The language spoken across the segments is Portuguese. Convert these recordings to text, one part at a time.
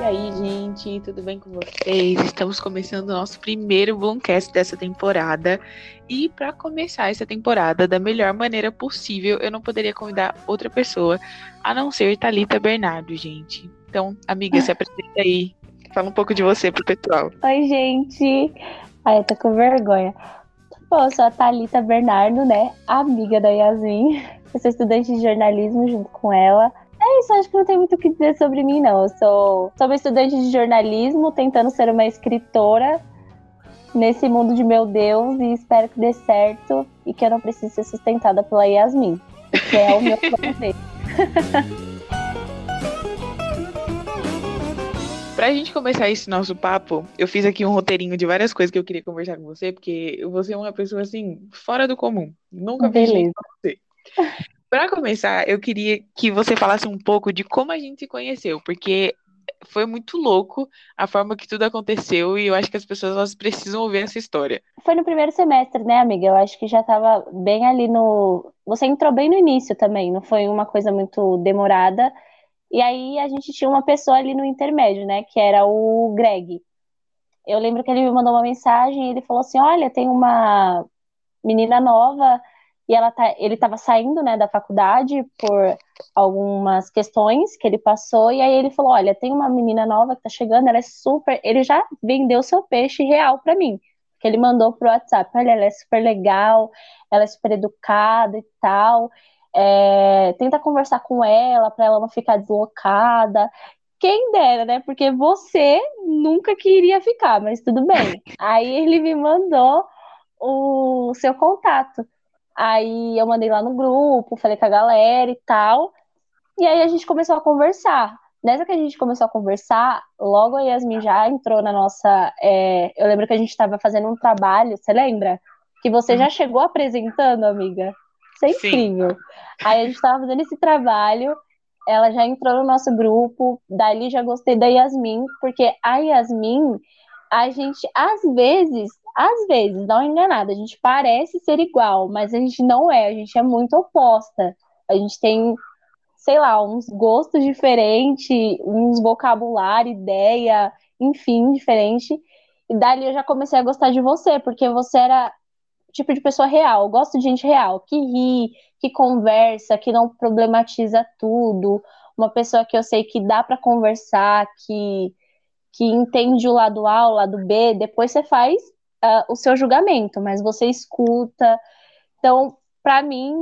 E aí, gente, tudo bem com vocês? Estamos começando o nosso primeiro Bloomcast dessa temporada. E para começar essa temporada da melhor maneira possível, eu não poderia convidar outra pessoa a não ser Talita Bernardo, gente. Então, amiga, se apresenta aí. Fala um pouco de você pro pessoal. Oi, gente. Ai, tô com vergonha. Bom, eu sou a Thalita Bernardo, né? Amiga da Yasmin. Eu sou estudante de jornalismo junto com ela. É isso, acho que não tem muito o que dizer sobre mim, não. Eu sou, sou uma estudante de jornalismo, tentando ser uma escritora nesse mundo de meu Deus e espero que dê certo e que eu não precise ser sustentada pela Yasmin, que é o meu plano Pra gente começar esse nosso papo, eu fiz aqui um roteirinho de várias coisas que eu queria conversar com você, porque você é uma pessoa assim, fora do comum. Nunca vi você. Para começar, eu queria que você falasse um pouco de como a gente se conheceu, porque foi muito louco a forma que tudo aconteceu e eu acho que as pessoas elas precisam ouvir essa história. Foi no primeiro semestre, né, amiga? Eu acho que já estava bem ali no. Você entrou bem no início também, não foi uma coisa muito demorada. E aí a gente tinha uma pessoa ali no intermédio, né, que era o Greg. Eu lembro que ele me mandou uma mensagem e ele falou assim: Olha, tem uma menina nova e ela tá, ele estava saindo né, da faculdade por algumas questões que ele passou, e aí ele falou: Olha, tem uma menina nova que está chegando, ela é super. Ele já vendeu seu peixe real para mim, que ele mandou pro WhatsApp: Olha, ela é super legal, ela é super educada e tal. É, tenta conversar com ela para ela não ficar deslocada. Quem dera, né? Porque você nunca queria ficar, mas tudo bem. Aí ele me mandou o seu contato. Aí eu mandei lá no grupo, falei com a galera e tal. E aí a gente começou a conversar. Nessa que a gente começou a conversar, logo a Yasmin já entrou na nossa. É, eu lembro que a gente estava fazendo um trabalho, você lembra? Que você já uhum. chegou apresentando, amiga. Isso é incrível. Sim. Aí a gente estava fazendo esse trabalho, ela já entrou no nosso grupo, dali já gostei da Yasmin, porque a Yasmin, a gente, às vezes, às vezes, não enganada, a gente parece ser igual, mas a gente não é, a gente é muito oposta. A gente tem, sei lá, uns gostos diferentes, uns vocabulário, ideia, enfim, diferente. E dali eu já comecei a gostar de você, porque você era tipo de pessoa real. Eu gosto de gente real, que ri, que conversa, que não problematiza tudo. Uma pessoa que eu sei que dá para conversar, que, que entende o lado A, o lado B. Depois você faz uh, o seu julgamento, mas você escuta. Então, para mim,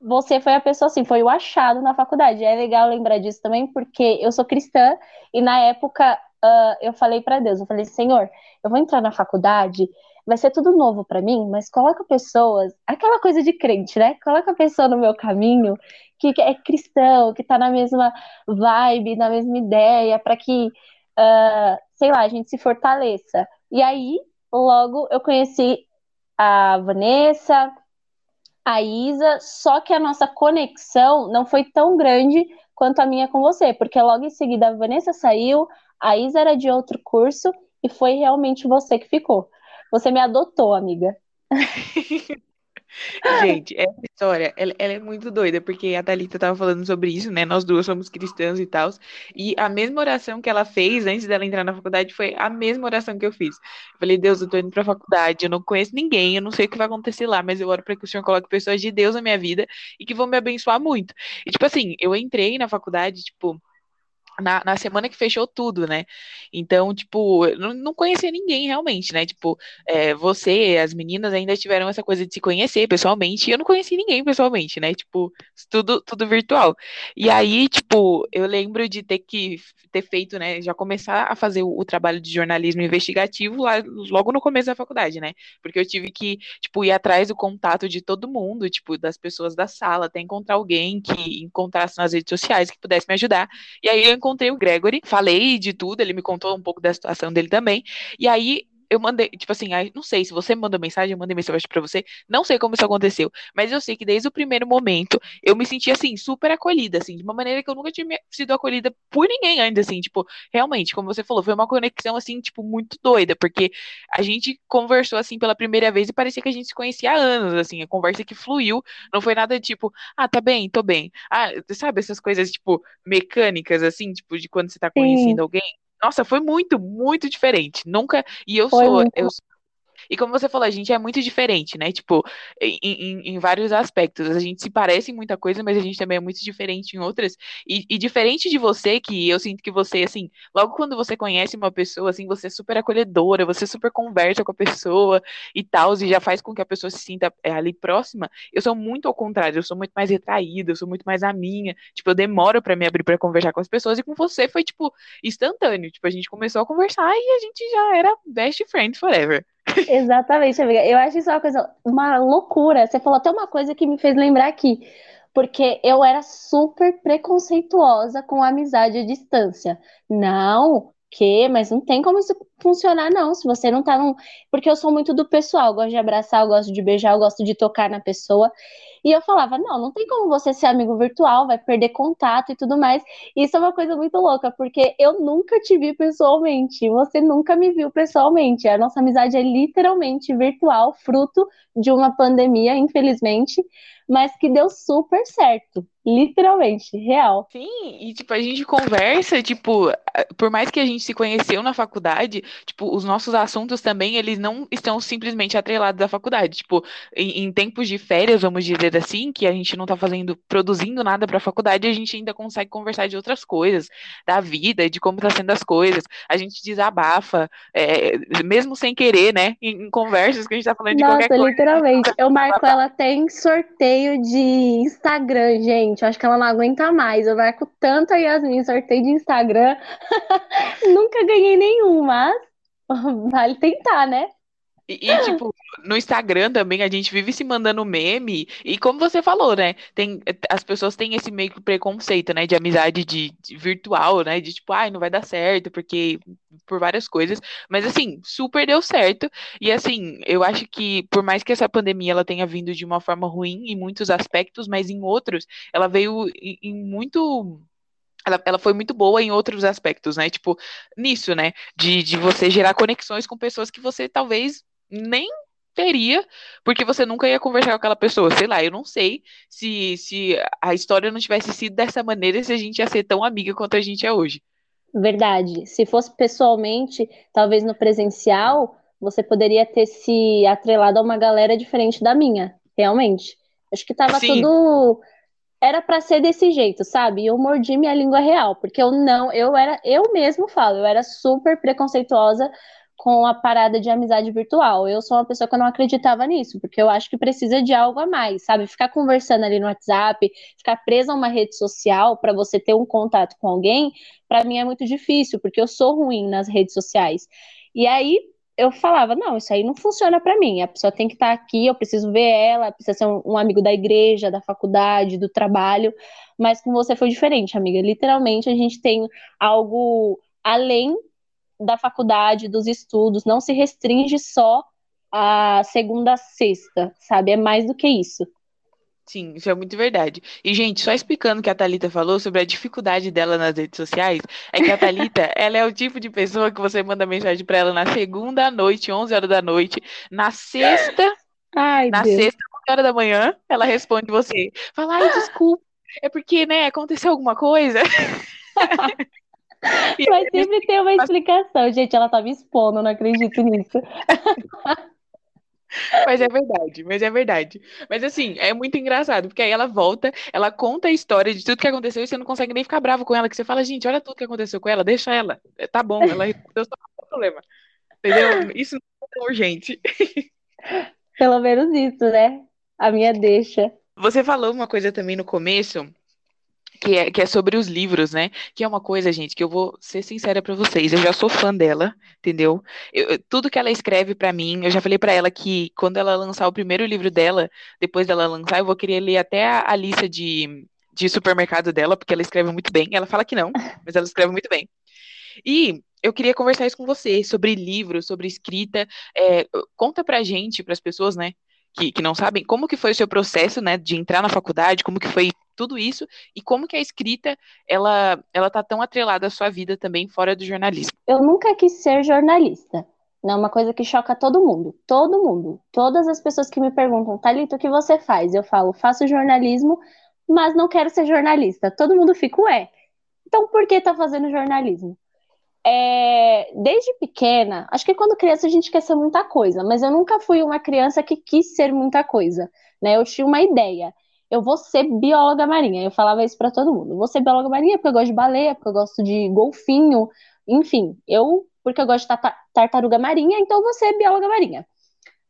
você foi a pessoa assim, foi o achado na faculdade. É legal lembrar disso também, porque eu sou cristã e na época uh, eu falei para Deus, eu falei, Senhor, eu vou entrar na faculdade, vai ser tudo novo para mim, mas coloca pessoas, aquela coisa de crente, né? Coloca a pessoa no meu caminho que é cristão, que tá na mesma vibe, na mesma ideia, para que, uh, sei lá, a gente se fortaleça. E aí Logo, eu conheci a Vanessa, a Isa, só que a nossa conexão não foi tão grande quanto a minha com você, porque logo em seguida a Vanessa saiu, a Isa era de outro curso e foi realmente você que ficou. Você me adotou, amiga. Gente, essa história, ela, ela, é muito doida, porque a Thalita tava falando sobre isso, né? Nós duas somos cristãs e tal. E a mesma oração que ela fez antes dela entrar na faculdade foi a mesma oração que eu fiz. Eu falei, Deus, eu tô indo pra faculdade, eu não conheço ninguém, eu não sei o que vai acontecer lá, mas eu oro para que o Senhor coloque pessoas de Deus na minha vida e que vão me abençoar muito. E, tipo assim, eu entrei na faculdade, tipo na, na semana que fechou tudo, né? Então, tipo, não, não conhecia ninguém realmente, né? Tipo, é, você, as meninas ainda tiveram essa coisa de se conhecer pessoalmente, e eu não conheci ninguém pessoalmente, né? Tipo, tudo, tudo virtual. E aí, tipo, eu lembro de ter que ter feito, né? Já começar a fazer o, o trabalho de jornalismo investigativo lá, logo no começo da faculdade, né? Porque eu tive que, tipo, ir atrás do contato de todo mundo, tipo, das pessoas da sala, até encontrar alguém que encontrasse nas redes sociais que pudesse me ajudar. E aí eu encontrei o Gregory, falei de tudo, ele me contou um pouco da situação dele também. E aí eu mandei, tipo assim, não sei se você me mandou mensagem, eu mandei mensagem para você, não sei como isso aconteceu, mas eu sei que desde o primeiro momento eu me senti assim, super acolhida, assim, de uma maneira que eu nunca tinha sido acolhida por ninguém ainda, assim, tipo, realmente, como você falou, foi uma conexão, assim, tipo, muito doida, porque a gente conversou, assim, pela primeira vez e parecia que a gente se conhecia há anos, assim, a conversa que fluiu, não foi nada tipo, ah, tá bem, tô bem. Ah, sabe, essas coisas, tipo, mecânicas, assim, tipo, de quando você tá conhecendo Sim. alguém. Nossa, foi muito, muito diferente. Nunca. E eu foi sou. Eu, e como você falou, a gente é muito diferente, né? Tipo, em, em, em, vários aspectos. A gente se parece em muita coisa, mas a gente também é muito diferente em outras. E, e, diferente de você, que eu sinto que você, assim, logo quando você conhece uma pessoa, assim, você é super acolhedora, você super conversa com a pessoa e tal, e já faz com que a pessoa se sinta é, ali próxima. Eu sou muito ao contrário, eu sou muito mais retraída, eu sou muito mais a minha. Tipo, eu demoro para me abrir para conversar com as pessoas, e com você foi, tipo, instantâneo. Tipo, a gente começou a conversar e a gente já era best friend forever. Exatamente, amiga. Eu acho isso uma coisa, uma loucura. Você falou até uma coisa que me fez lembrar aqui. Porque eu era super preconceituosa com amizade à distância. Não, que, mas não tem como isso funcionar, não. Se você não tá num. Porque eu sou muito do pessoal, gosto de abraçar, gosto de beijar, gosto de tocar na pessoa. E eu falava, não, não tem como você ser amigo virtual, vai perder contato e tudo mais. Isso é uma coisa muito louca, porque eu nunca te vi pessoalmente, você nunca me viu pessoalmente. A nossa amizade é literalmente virtual, fruto de uma pandemia, infelizmente, mas que deu super certo. Literalmente, real. Sim, e tipo, a gente conversa, tipo, por mais que a gente se conheceu na faculdade, tipo, os nossos assuntos também, eles não estão simplesmente atrelados à faculdade. Tipo, em, em tempos de férias, vamos dizer assim, que a gente não tá fazendo, produzindo nada pra faculdade, a gente ainda consegue conversar de outras coisas, da vida, de como tá sendo as coisas. A gente desabafa, é, mesmo sem querer, né, em, em, conversas que a gente tá falando de Nossa, qualquer coisa. Nossa, literalmente. Eu marco ela até em sorteio de Instagram, gente acho que ela não aguenta mais. Eu marco tanto a Yasmin, sorteio de Instagram. Nunca ganhei nenhum, mas vale tentar, né? E, e, tipo, no Instagram também a gente vive se mandando meme. E como você falou, né? Tem, as pessoas têm esse meio que preconceito, né? De amizade de, de virtual, né? De tipo, ai, não vai dar certo, porque por várias coisas. Mas assim, super deu certo. E assim, eu acho que por mais que essa pandemia ela tenha vindo de uma forma ruim em muitos aspectos, mas em outros, ela veio em, em muito ela, ela foi muito boa em outros aspectos, né? Tipo, nisso, né? De, de você gerar conexões com pessoas que você talvez nem teria, porque você nunca ia conversar com aquela pessoa. Sei lá, eu não sei se, se a história não tivesse sido dessa maneira, se a gente ia ser tão amiga quanto a gente é hoje. Verdade. Se fosse pessoalmente, talvez no presencial, você poderia ter se atrelado a uma galera diferente da minha, realmente. Acho que tava Sim. tudo era para ser desse jeito, sabe? Eu mordi minha língua real, porque eu não, eu era, eu mesmo falo, eu era super preconceituosa com a parada de amizade virtual. Eu sou uma pessoa que eu não acreditava nisso, porque eu acho que precisa de algo a mais, sabe? Ficar conversando ali no WhatsApp, ficar presa a uma rede social para você ter um contato com alguém, para mim é muito difícil, porque eu sou ruim nas redes sociais. E aí eu falava, não, isso aí não funciona para mim. A pessoa tem que estar tá aqui, eu preciso ver ela, precisa ser um, um amigo da igreja, da faculdade, do trabalho. Mas com você foi diferente, amiga. Literalmente a gente tem algo além da faculdade, dos estudos, não se restringe só a segunda a sexta, sabe? É mais do que isso. Sim, isso é muito verdade. E, gente, só explicando o que a Thalita falou sobre a dificuldade dela nas redes sociais, é que a Thalita, ela é o tipo de pessoa que você manda mensagem para ela na segunda à noite, 11 horas da noite, na sexta, Ai, na Deus. sexta, 11 horas da manhã, ela responde você. Fala, ai, desculpa, é porque, né, aconteceu alguma coisa. Mas sempre tem uma explicação. Gente, ela tá me expondo, não acredito nisso. Mas é verdade, mas é verdade. Mas assim, é muito engraçado, porque aí ela volta, ela conta a história de tudo que aconteceu e você não consegue nem ficar bravo com ela, que você fala, gente, olha tudo que aconteceu com ela, deixa ela. É, tá bom, ela resolveu só o problema. Entendeu? Isso não é tão urgente. Pelo menos isso, né? A minha deixa. Você falou uma coisa também no começo que é, que é sobre os livros, né? Que é uma coisa, gente, que eu vou ser sincera para vocês. Eu já sou fã dela, entendeu? Eu, tudo que ela escreve para mim, eu já falei para ela que quando ela lançar o primeiro livro dela, depois dela lançar, eu vou querer ler até a, a lista de, de supermercado dela, porque ela escreve muito bem. Ela fala que não, mas ela escreve muito bem. E eu queria conversar isso com você sobre livros, sobre escrita. É, conta pra gente, para as pessoas, né, que, que não sabem, como que foi o seu processo, né, de entrar na faculdade, como que foi tudo isso e como que a escrita ela ela tá tão atrelada à sua vida também fora do jornalismo. Eu nunca quis ser jornalista. É uma coisa que choca todo mundo, todo mundo. Todas as pessoas que me perguntam, Thalita, o que você faz? Eu falo, faço jornalismo, mas não quero ser jornalista. Todo mundo fica, ué, então por que tá fazendo jornalismo? É, desde pequena, acho que quando criança a gente quer ser muita coisa, mas eu nunca fui uma criança que quis ser muita coisa, né? Eu tinha uma ideia. Eu vou ser bióloga marinha. Eu falava isso para todo mundo. Eu vou ser bióloga marinha porque eu gosto de baleia, porque eu gosto de golfinho, enfim, eu porque eu gosto de tartaruga marinha, então eu vou ser bióloga marinha.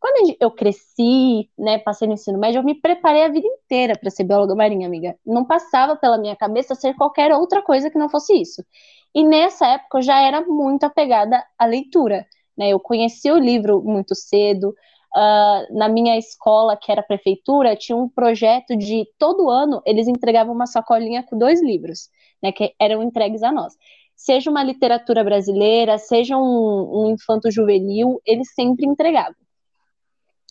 Quando eu cresci, né, passei no ensino médio, eu me preparei a vida inteira para ser bióloga marinha, amiga. Não passava pela minha cabeça ser qualquer outra coisa que não fosse isso. E nessa época eu já era muito apegada à leitura. Né? Eu conheci o livro muito cedo. Uh, na minha escola, que era prefeitura, tinha um projeto de todo ano eles entregavam uma sacolinha com dois livros, né, que eram entregues a nós. Seja uma literatura brasileira, seja um, um infanto juvenil, eles sempre entregavam.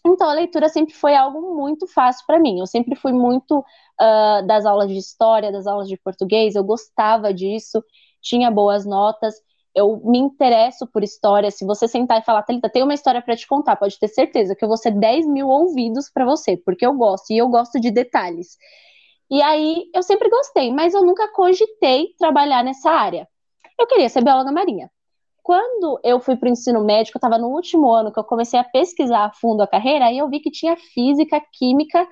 Então, a leitura sempre foi algo muito fácil para mim. Eu sempre fui muito uh, das aulas de história, das aulas de português, eu gostava disso, tinha boas notas. Eu me interesso por história. Se você sentar e falar, Thalita, tem uma história para te contar, pode ter certeza que eu vou ser 10 mil ouvidos para você, porque eu gosto, e eu gosto de detalhes. E aí, eu sempre gostei, mas eu nunca cogitei trabalhar nessa área. Eu queria ser bióloga marinha quando eu fui para o ensino médico, eu estava no último ano que eu comecei a pesquisar a fundo a carreira, aí eu vi que tinha física, química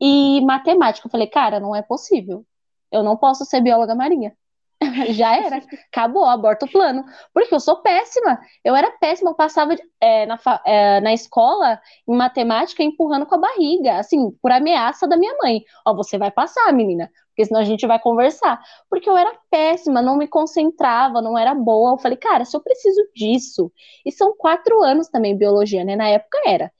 e matemática. Eu falei, cara, não é possível. Eu não posso ser bióloga marinha. já era, acabou, aborta o plano. Porque eu sou péssima. Eu era péssima, eu passava é, na, é, na escola em matemática empurrando com a barriga, assim, por ameaça da minha mãe. Ó, você vai passar, menina, porque senão a gente vai conversar. Porque eu era péssima, não me concentrava, não era boa. Eu falei, cara, se eu preciso disso. E são quatro anos também biologia, né? Na época era.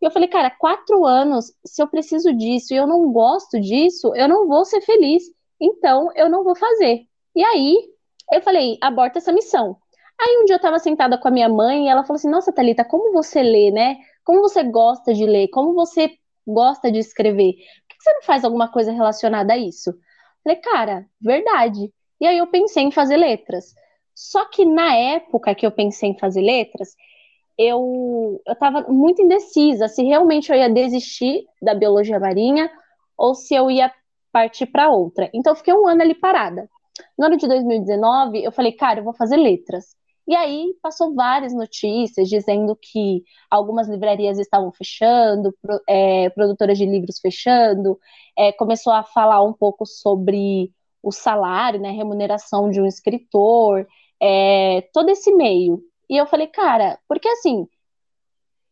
E eu falei, cara, quatro anos, se eu preciso disso e eu não gosto disso, eu não vou ser feliz. Então, eu não vou fazer. E aí, eu falei, aborta essa missão. Aí um dia eu estava sentada com a minha mãe e ela falou assim: Nossa, Thalita, como você lê, né? Como você gosta de ler? Como você gosta de escrever? Por que você não faz alguma coisa relacionada a isso? Falei, cara, verdade. E aí eu pensei em fazer letras. Só que na época que eu pensei em fazer letras, eu estava muito indecisa se realmente eu ia desistir da biologia marinha ou se eu ia partir para outra. Então eu fiquei um ano ali parada. No ano de 2019, eu falei, cara, eu vou fazer letras. E aí passou várias notícias dizendo que algumas livrarias estavam fechando, é, produtoras de livros fechando, é, começou a falar um pouco sobre o salário, né, remuneração de um escritor, é, todo esse meio. E eu falei, cara, porque assim,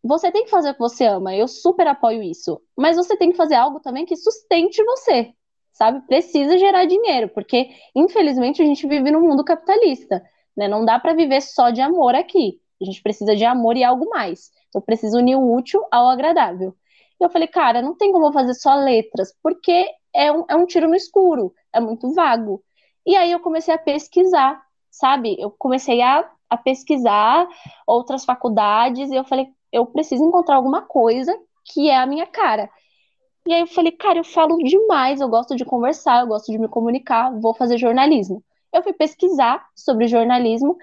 você tem que fazer o que você ama, eu super apoio isso, mas você tem que fazer algo também que sustente você sabe? Precisa gerar dinheiro, porque infelizmente a gente vive num mundo capitalista, né? Não dá para viver só de amor aqui. A gente precisa de amor e algo mais. Então precisa unir o útil ao agradável. E eu falei, cara, não tem como fazer só letras, porque é um, é um tiro no escuro, é muito vago. E aí eu comecei a pesquisar, sabe? Eu comecei a, a pesquisar outras faculdades e eu falei, eu preciso encontrar alguma coisa que é a minha cara. E aí eu falei, cara, eu falo demais, eu gosto de conversar, eu gosto de me comunicar, vou fazer jornalismo. Eu fui pesquisar sobre jornalismo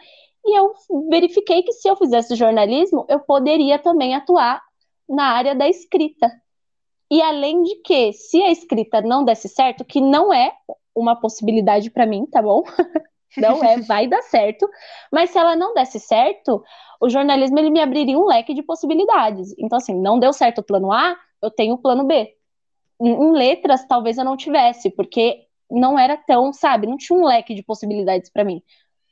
e eu verifiquei que se eu fizesse jornalismo, eu poderia também atuar na área da escrita. E além de que, se a escrita não desse certo, que não é uma possibilidade para mim, tá bom? não é, vai dar certo. Mas se ela não desse certo, o jornalismo ele me abriria um leque de possibilidades. Então assim, não deu certo o plano A, eu tenho o plano B em letras talvez eu não tivesse, porque não era tão, sabe, não tinha um leque de possibilidades para mim,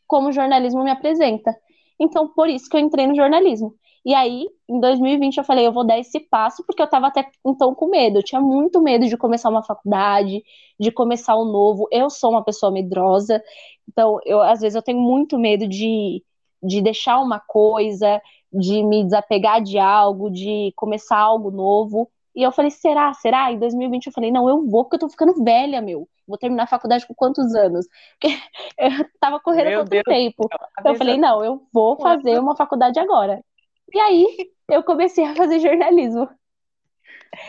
como o jornalismo me apresenta. Então, por isso que eu entrei no jornalismo. E aí, em 2020, eu falei, eu vou dar esse passo, porque eu estava até então com medo. Eu tinha muito medo de começar uma faculdade, de começar um novo. Eu sou uma pessoa medrosa, então, eu, às vezes, eu tenho muito medo de, de deixar uma coisa, de me desapegar de algo, de começar algo novo. E eu falei, será? Será? Em 2020 eu falei, não, eu vou, porque eu tô ficando velha, meu. Vou terminar a faculdade com quantos anos? Porque eu tava correndo Meu tanto Deus. tempo. Então eu falei, não, eu vou fazer uma faculdade agora. E aí eu comecei a fazer jornalismo.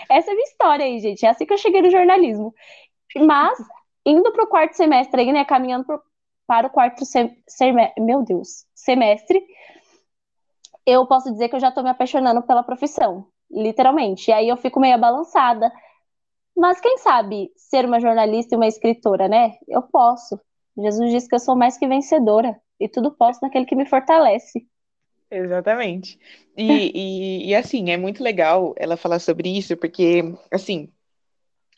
Essa é a minha história aí, gente. É assim que eu cheguei no jornalismo. Mas, indo pro quarto semestre aí, né? Caminhando pro- para o quarto sem- semestre. Meu Deus, semestre. Eu posso dizer que eu já tô me apaixonando pela profissão, literalmente. E aí eu fico meio balançada. Mas quem sabe ser uma jornalista e uma escritora, né? Eu posso. Jesus disse que eu sou mais que vencedora. E tudo posso naquele que me fortalece. Exatamente. E, e, e assim, é muito legal ela falar sobre isso, porque, assim,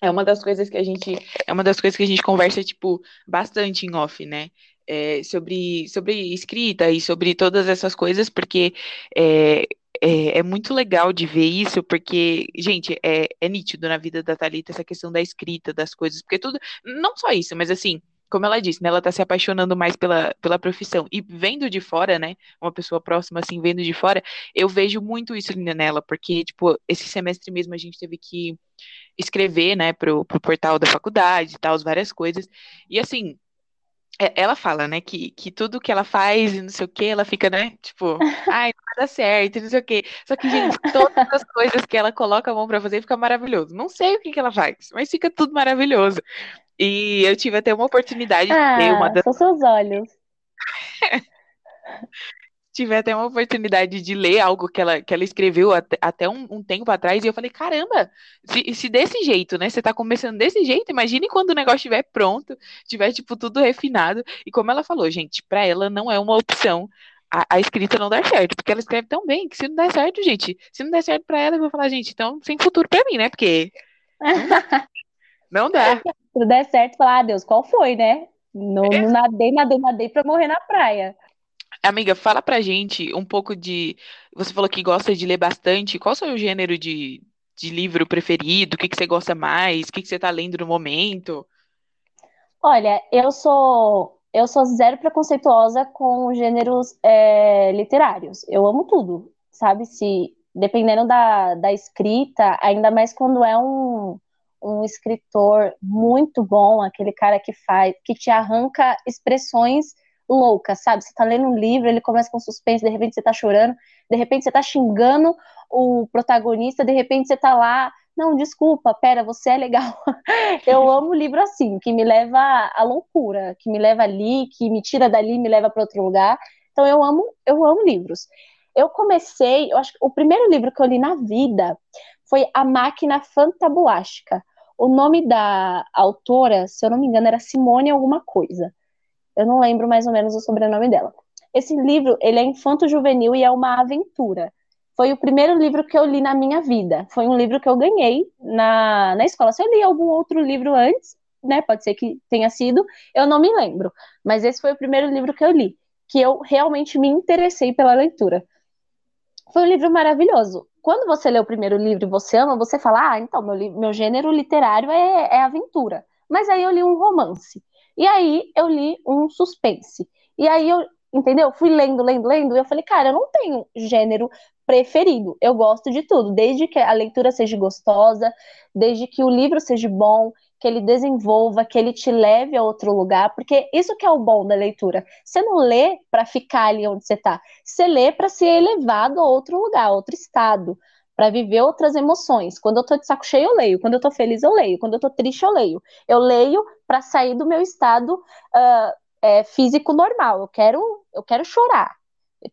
é uma das coisas que a gente, é uma das coisas que a gente conversa, tipo, bastante em off, né? É, sobre, sobre escrita e sobre todas essas coisas, porque é, é, é muito legal de ver isso, porque, gente, é, é nítido na vida da Thalita essa questão da escrita, das coisas, porque tudo, não só isso, mas assim, como ela disse, né, ela tá se apaixonando mais pela, pela profissão, e vendo de fora, né, uma pessoa próxima, assim, vendo de fora, eu vejo muito isso nela, porque, tipo, esse semestre mesmo a gente teve que escrever, né, pro, pro portal da faculdade e tal, várias coisas. E assim, ela fala, né, que, que tudo que ela faz e não sei o que, ela fica, né, tipo, ai, não vai dar certo, e não sei o quê. Só que, gente, todas as coisas que ela coloca a mão pra fazer fica maravilhoso. Não sei o que que ela faz, mas fica tudo maravilhoso. E eu tive até uma oportunidade de ter uma Ah, são seus olhos. tive até uma oportunidade de ler algo que ela, que ela escreveu até, até um, um tempo atrás, e eu falei, caramba, se, se desse jeito, né? Você tá começando desse jeito, imagine quando o negócio estiver pronto, tiver, tipo, tudo refinado. E como ela falou, gente, pra ela não é uma opção a, a escrita não dar certo, porque ela escreve tão bem que se não der certo, gente, se não der certo pra ela, eu vou falar, gente, então sem futuro pra mim, né? Porque não dá. Se tudo der certo, falar, ah, Deus, qual foi, né? Não, não nadei, nadei, nadei pra morrer na praia. Amiga, fala pra gente um pouco de. Você falou que gosta de ler bastante. Qual o seu gênero de, de livro preferido? O que que você gosta mais? O que que você tá lendo no momento? Olha, eu sou eu sou zero preconceituosa com gêneros é, literários. Eu amo tudo, sabe? Se dependendo da, da escrita, ainda mais quando é um, um escritor muito bom, aquele cara que faz, que te arranca expressões loucas, sabe? Você tá lendo um livro, ele começa com suspense, de repente você tá chorando, de repente você tá xingando o protagonista, de repente você tá lá não, desculpa, pera, você é legal. Eu amo livro assim, que me leva à loucura, que me leva ali, que me tira dali, e me leva para outro lugar. Então eu amo, eu amo livros. Eu comecei, eu acho que o primeiro livro que eu li na vida foi A Máquina Fantabulástica. O nome da autora, se eu não me engano, era Simone alguma coisa. Eu não lembro mais ou menos o sobrenome dela. Esse livro, ele é infanto-juvenil e é uma aventura foi o primeiro livro que eu li na minha vida. Foi um livro que eu ganhei na, na escola. Se eu li algum outro livro antes, né? Pode ser que tenha sido, eu não me lembro. Mas esse foi o primeiro livro que eu li, que eu realmente me interessei pela leitura. Foi um livro maravilhoso. Quando você lê o primeiro livro e você ama, você fala, ah, então, meu, meu gênero literário é, é aventura. Mas aí eu li um romance. E aí eu li um suspense. E aí eu, entendeu? Fui lendo, lendo, lendo, e eu falei, cara, eu não tenho gênero preferido. Eu gosto de tudo, desde que a leitura seja gostosa, desde que o livro seja bom, que ele desenvolva, que ele te leve a outro lugar, porque isso que é o bom da leitura. Você não lê para ficar ali onde você está, você lê para ser elevado a outro lugar, a outro estado, para viver outras emoções. Quando eu tô de saco cheio, eu leio. Quando eu tô feliz, eu leio. Quando eu tô triste, eu leio. Eu leio para sair do meu estado uh, é, físico normal. Eu quero, eu quero chorar.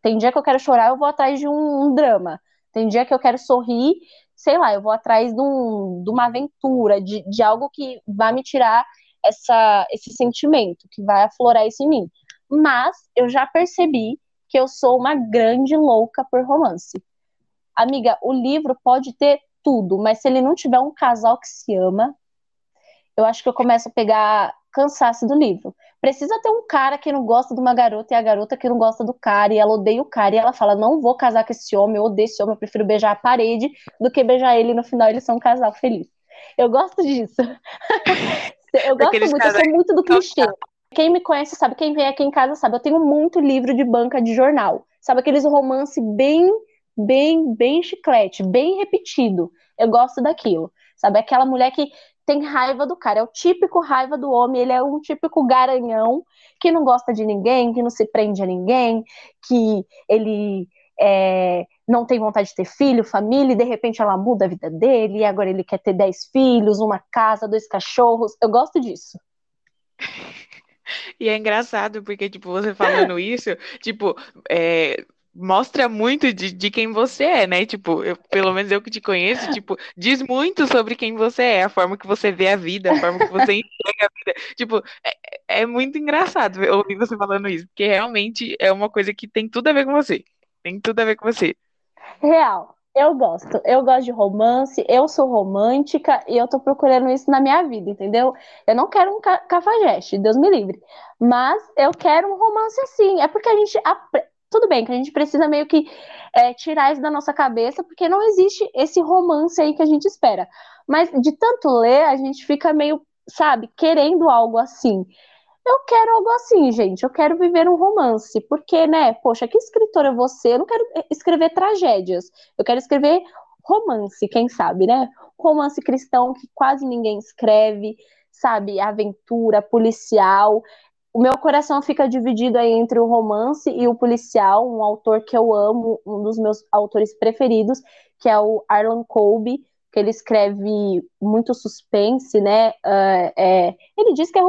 Tem dia que eu quero chorar, eu vou atrás de um, um drama. Tem dia que eu quero sorrir, sei lá, eu vou atrás de, um, de uma aventura, de, de algo que vai me tirar essa, esse sentimento, que vai aflorar isso em mim. Mas eu já percebi que eu sou uma grande louca por romance. Amiga, o livro pode ter tudo, mas se ele não tiver um casal que se ama, eu acho que eu começo a pegar cansaço do livro. Precisa ter um cara que não gosta de uma garota e a garota que não gosta do cara e ela odeia o cara e ela fala: Não vou casar com esse homem, eu odeio esse homem, eu prefiro beijar a parede do que beijar ele e no final eles são um casal feliz. Eu gosto disso. eu gosto muito, eu sou muito do clichê. Quem me conhece sabe, quem vem aqui em casa sabe, eu tenho muito livro de banca de jornal. Sabe aqueles romance bem, bem, bem chiclete, bem repetido. Eu gosto daquilo, sabe? Aquela mulher que tem raiva do cara, é o típico raiva do homem, ele é um típico garanhão que não gosta de ninguém, que não se prende a ninguém, que ele é, não tem vontade de ter filho, família, e de repente ela muda a vida dele, e agora ele quer ter dez filhos, uma casa, dois cachorros. Eu gosto disso. E é engraçado, porque, tipo, você falando isso, tipo, é, mostra muito de, de quem você é, né? Tipo, eu, pelo menos eu que te conheço, tipo, diz muito sobre quem você é, a forma que você vê a vida, a forma que você enxerga a vida. Tipo, é, é muito engraçado ouvir você falando isso, porque realmente é uma coisa que tem tudo a ver com você. Tem tudo a ver com você. Real. Eu gosto. Eu gosto de romance, eu sou romântica e eu tô procurando isso na minha vida, entendeu? Eu não quero um ca cafajeste, Deus me livre. Mas eu quero um romance assim. É porque a gente. Tudo bem que a gente precisa meio que é, tirar isso da nossa cabeça, porque não existe esse romance aí que a gente espera. Mas de tanto ler, a gente fica meio, sabe, querendo algo assim. Eu quero algo assim, gente. Eu quero viver um romance. Porque, né? Poxa, que escritora é você? Eu não quero escrever tragédias. Eu quero escrever romance, quem sabe, né? Romance cristão que quase ninguém escreve, sabe? Aventura, policial. O meu coração fica dividido aí entre o romance e o policial, um autor que eu amo, um dos meus autores preferidos, que é o Arlan Colby, que ele escreve muito suspense, né? Uh, é, ele diz que é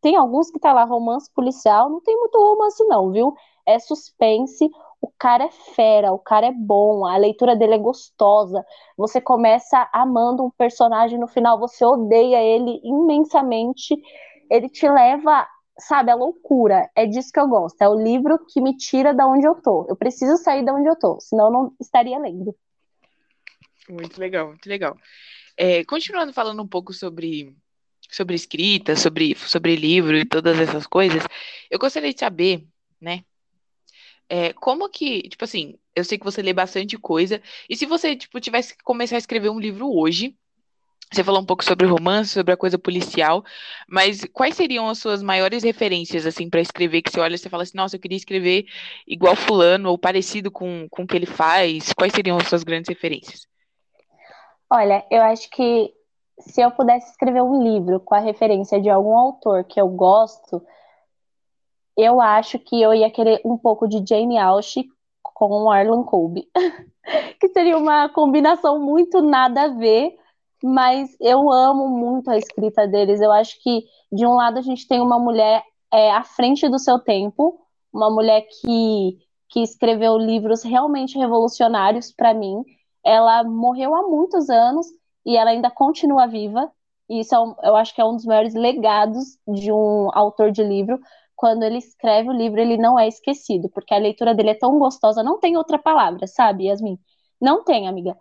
tem alguns que tá lá, romance policial, não tem muito romance, não, viu? É suspense, o cara é fera, o cara é bom, a leitura dele é gostosa. Você começa amando um personagem, no final você odeia ele imensamente. Ele te leva, sabe, à loucura. É disso que eu gosto. É o livro que me tira da onde eu tô. Eu preciso sair da onde eu tô, senão eu não estaria lendo. Muito legal, muito legal. É, continuando falando um pouco sobre sobre escrita, sobre, sobre livro e todas essas coisas, eu gostaria de saber, né? É, como que, tipo assim, eu sei que você lê bastante coisa, e se você, tipo, tivesse que começar a escrever um livro hoje, você falou um pouco sobre romance, sobre a coisa policial, mas quais seriam as suas maiores referências, assim, para escrever, que você olha e você fala assim, nossa, eu queria escrever igual fulano, ou parecido com, com o que ele faz, quais seriam as suas grandes referências? Olha, eu acho que se eu pudesse escrever um livro com a referência de algum autor que eu gosto, eu acho que eu ia querer um pouco de Jane Austen com Arlen Colby, que seria uma combinação muito nada a ver, mas eu amo muito a escrita deles. Eu acho que de um lado a gente tem uma mulher é, à frente do seu tempo, uma mulher que que escreveu livros realmente revolucionários para mim. Ela morreu há muitos anos e ela ainda continua viva. E isso é um, eu acho que é um dos maiores legados de um autor de livro. Quando ele escreve o livro, ele não é esquecido, porque a leitura dele é tão gostosa, não tem outra palavra, sabe, Yasmin? Não tem, amiga.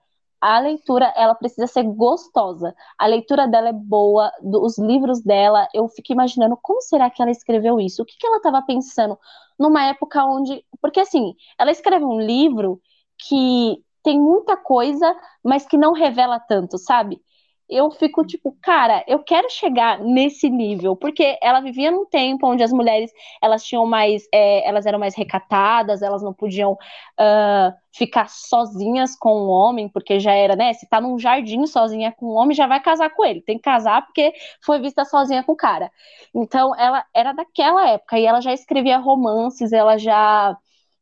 A leitura, ela precisa ser gostosa. A leitura dela é boa, os livros dela, eu fico imaginando como será que ela escreveu isso? O que, que ela estava pensando numa época onde. Porque, assim, ela escreve um livro que tem muita coisa, mas que não revela tanto, sabe? Eu fico tipo, cara, eu quero chegar nesse nível, porque ela vivia num tempo onde as mulheres elas tinham mais, é, elas eram mais recatadas, elas não podiam uh, ficar sozinhas com o um homem, porque já era, né? Se tá num jardim sozinha com um homem, já vai casar com ele. Tem que casar porque foi vista sozinha com o cara. Então, ela era daquela época e ela já escrevia romances, ela já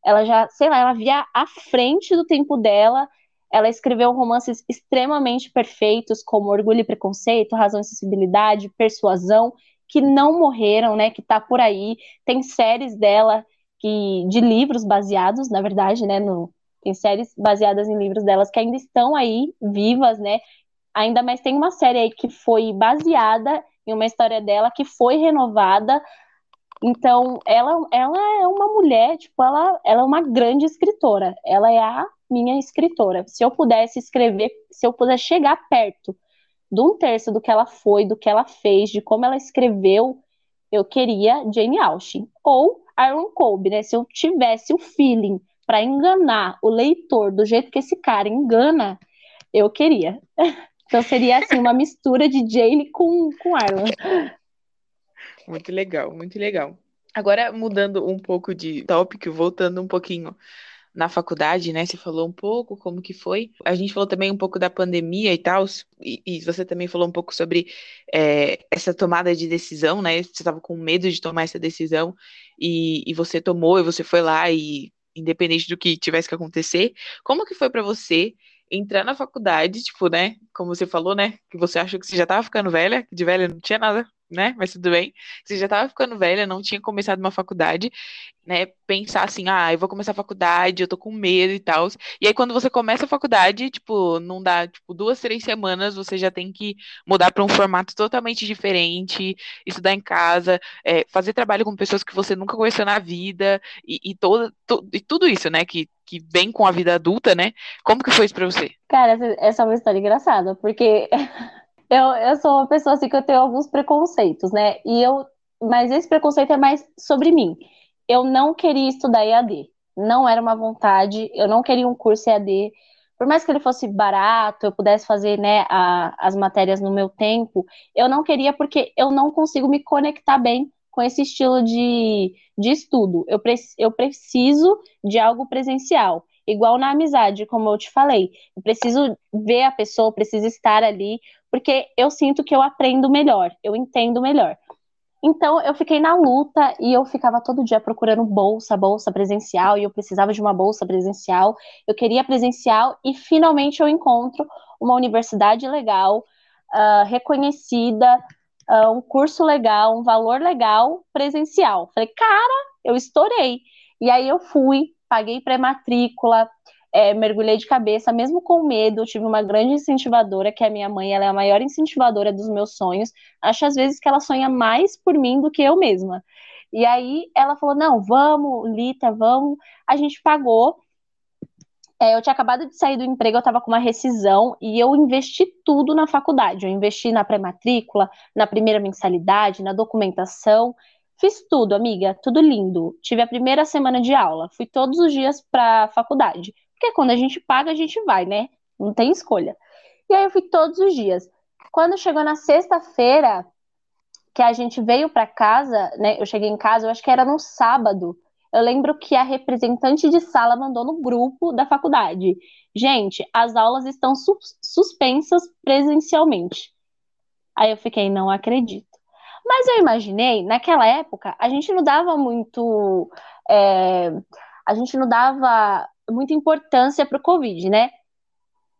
ela já, sei lá, ela via à frente do tempo dela. Ela escreveu romances extremamente perfeitos, como Orgulho e Preconceito, Razão e Sensibilidade, Persuasão, que não morreram, né? Que tá por aí. Tem séries dela que de livros baseados, na verdade, né? No, tem séries baseadas em livros delas que ainda estão aí vivas, né? Ainda mais tem uma série aí que foi baseada em uma história dela que foi renovada então, ela, ela é uma mulher, tipo, ela, ela é uma grande escritora. Ela é a minha escritora. Se eu pudesse escrever, se eu pudesse chegar perto de um terço do que ela foi, do que ela fez, de como ela escreveu, eu queria Jane Austen. Ou Aaron Colby, né? Se eu tivesse o feeling para enganar o leitor do jeito que esse cara engana, eu queria. Então seria assim uma mistura de Jane com, com Arlan. Muito legal, muito legal. Agora, mudando um pouco de tópico, voltando um pouquinho na faculdade, né? Você falou um pouco como que foi. A gente falou também um pouco da pandemia e tal, e, e você também falou um pouco sobre é, essa tomada de decisão, né? Você estava com medo de tomar essa decisão e, e você tomou e você foi lá e independente do que tivesse que acontecer, como que foi para você entrar na faculdade, tipo, né? Como você falou, né? Que você achou que você já tava ficando velha, que de velha não tinha nada né? Mas tudo bem. Você já estava ficando velha, não tinha começado uma faculdade, né? Pensar assim, ah, eu vou começar a faculdade, eu tô com medo e tal. E aí, quando você começa a faculdade, tipo, não dá, tipo, duas, três semanas, você já tem que mudar para um formato totalmente diferente, estudar em casa, é, fazer trabalho com pessoas que você nunca conheceu na vida, e, e, todo, to, e tudo isso, né? Que, que vem com a vida adulta, né? Como que foi isso pra você? Cara, essa é uma história engraçada, porque eu, eu sou uma pessoa assim que eu tenho alguns preconceitos, né? E eu, mas esse preconceito é mais sobre mim. Eu não queria estudar EAD. Não era uma vontade, eu não queria um curso EAD. Por mais que ele fosse barato, eu pudesse fazer né, a, as matérias no meu tempo, eu não queria porque eu não consigo me conectar bem com esse estilo de, de estudo. Eu, pre, eu preciso de algo presencial. Igual na amizade, como eu te falei. Eu preciso ver a pessoa, preciso estar ali, porque eu sinto que eu aprendo melhor, eu entendo melhor. Então eu fiquei na luta e eu ficava todo dia procurando bolsa, bolsa presencial, e eu precisava de uma bolsa presencial. Eu queria presencial e finalmente eu encontro uma universidade legal, uh, reconhecida, uh, um curso legal, um valor legal presencial. Falei, cara, eu estourei. E aí eu fui, paguei pré-matrícula, é, mergulhei de cabeça, mesmo com medo, tive uma grande incentivadora, que é a minha mãe, ela é a maior incentivadora dos meus sonhos. Acho às vezes que ela sonha mais por mim do que eu mesma. E aí ela falou: não, vamos, Lita, vamos. A gente pagou. É, eu tinha acabado de sair do emprego, eu estava com uma rescisão e eu investi tudo na faculdade. Eu investi na pré-matrícula, na primeira mensalidade, na documentação. Fiz tudo, amiga, tudo lindo. Tive a primeira semana de aula, fui todos os dias para a faculdade. Porque quando a gente paga, a gente vai, né? Não tem escolha. E aí eu fui todos os dias. Quando chegou na sexta-feira, que a gente veio para casa, né? Eu cheguei em casa, eu acho que era no sábado. Eu lembro que a representante de sala mandou no grupo da faculdade. Gente, as aulas estão suspensas presencialmente. Aí eu fiquei, não acredito. Mas eu imaginei, naquela época, a gente não dava muito. É, a gente não dava muita importância para o Covid, né?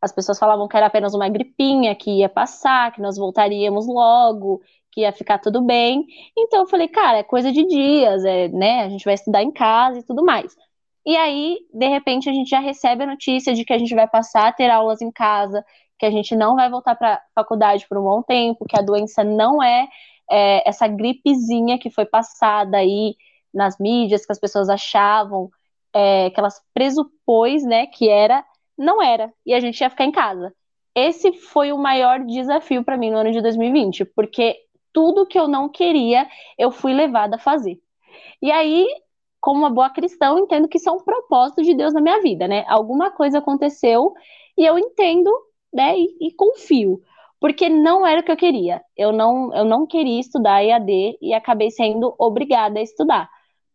As pessoas falavam que era apenas uma gripinha, que ia passar, que nós voltaríamos logo, que ia ficar tudo bem. Então eu falei, cara, é coisa de dias, é, né? A gente vai estudar em casa e tudo mais. E aí, de repente, a gente já recebe a notícia de que a gente vai passar a ter aulas em casa, que a gente não vai voltar para a faculdade por um bom tempo, que a doença não é, é essa gripezinha que foi passada aí nas mídias, que as pessoas achavam é, que elas presupôs, né, que era, não era, e a gente ia ficar em casa. Esse foi o maior desafio para mim no ano de 2020, porque tudo que eu não queria, eu fui levada a fazer. E aí, como uma boa cristã, entendo que isso é um propósito de Deus na minha vida, né? Alguma coisa aconteceu e eu entendo, né, e, e confio porque não era o que eu queria. Eu não, eu não queria estudar EAD e acabei sendo obrigada a estudar.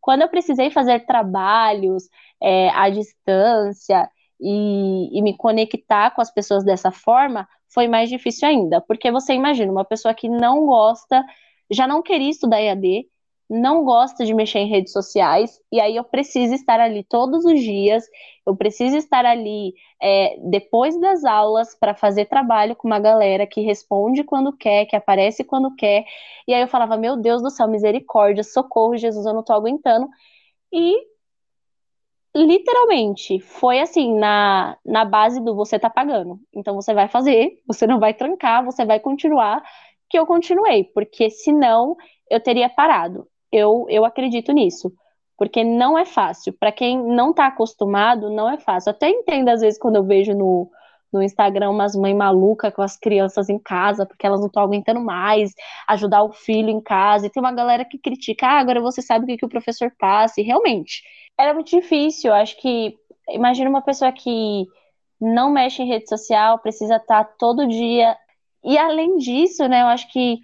Quando eu precisei fazer trabalhos é, à distância e, e me conectar com as pessoas dessa forma, foi mais difícil ainda, porque você imagina uma pessoa que não gosta, já não queria estudar EAD, não gosta de mexer em redes sociais, e aí eu preciso estar ali todos os dias, eu preciso estar ali é, depois das aulas para fazer trabalho com uma galera que responde quando quer, que aparece quando quer, e aí eu falava, meu Deus do céu, misericórdia, socorro, Jesus, eu não tô aguentando, e literalmente foi assim, na, na base do você tá pagando, então você vai fazer, você não vai trancar, você vai continuar, que eu continuei, porque senão eu teria parado eu, eu acredito nisso. Porque não é fácil. Para quem não está acostumado, não é fácil. Até entendo, às vezes, quando eu vejo no, no Instagram umas mães malucas com as crianças em casa, porque elas não estão aguentando mais ajudar o filho em casa. E tem uma galera que critica, ah, agora você sabe o que, que o professor passa. E realmente, era muito difícil. Eu acho que, imagina uma pessoa que não mexe em rede social, precisa estar tá todo dia. E além disso, né, eu acho que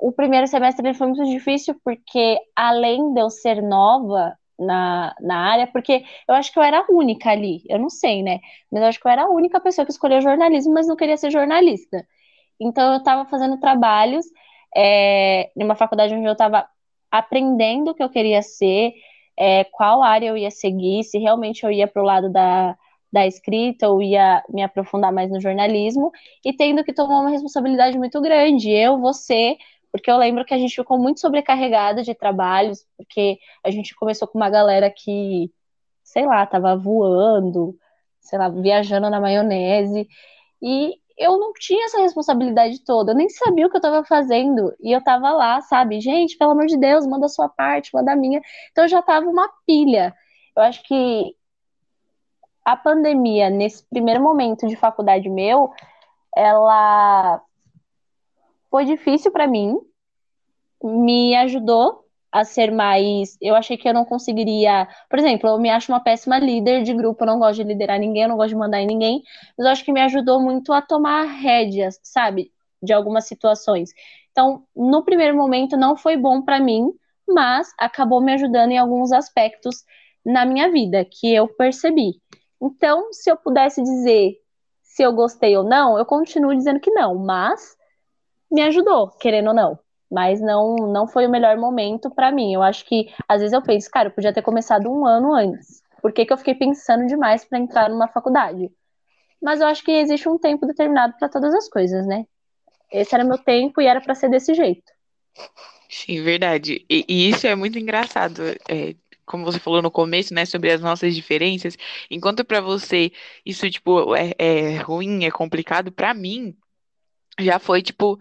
o primeiro semestre foi muito difícil porque, além de eu ser nova, na, na área, porque eu acho que eu era a única ali, eu não sei, né? Mas eu acho que eu era a única pessoa que escolheu jornalismo, mas não queria ser jornalista. Então eu estava fazendo trabalhos é, numa faculdade onde eu estava aprendendo o que eu queria ser, é, qual área eu ia seguir, se realmente eu ia para o lado da, da escrita ou ia me aprofundar mais no jornalismo, e tendo que tomar uma responsabilidade muito grande. Eu, você, porque eu lembro que a gente ficou muito sobrecarregada de trabalhos, porque a gente começou com uma galera que, sei lá, tava voando, sei lá, viajando na maionese, e eu não tinha essa responsabilidade toda, eu nem sabia o que eu estava fazendo, e eu tava lá, sabe, gente, pelo amor de Deus, manda a sua parte, manda a minha, então eu já tava uma pilha. Eu acho que a pandemia, nesse primeiro momento de faculdade meu, ela foi difícil para mim, me ajudou a ser mais. Eu achei que eu não conseguiria. Por exemplo, eu me acho uma péssima líder de grupo, eu não gosto de liderar ninguém, eu não gosto de mandar em ninguém, mas eu acho que me ajudou muito a tomar rédeas, sabe? De algumas situações. Então, no primeiro momento, não foi bom para mim, mas acabou me ajudando em alguns aspectos na minha vida que eu percebi. Então, se eu pudesse dizer se eu gostei ou não, eu continuo dizendo que não, mas me ajudou, querendo ou não. Mas não, não foi o melhor momento para mim. Eu acho que, às vezes, eu penso, cara, eu podia ter começado um ano antes. Por que, que eu fiquei pensando demais para entrar numa faculdade? Mas eu acho que existe um tempo determinado para todas as coisas, né? Esse era meu tempo e era para ser desse jeito. Sim, verdade. E, e isso é muito engraçado. É, como você falou no começo, né, sobre as nossas diferenças. Enquanto para você isso tipo é, é ruim, é complicado, para mim já foi tipo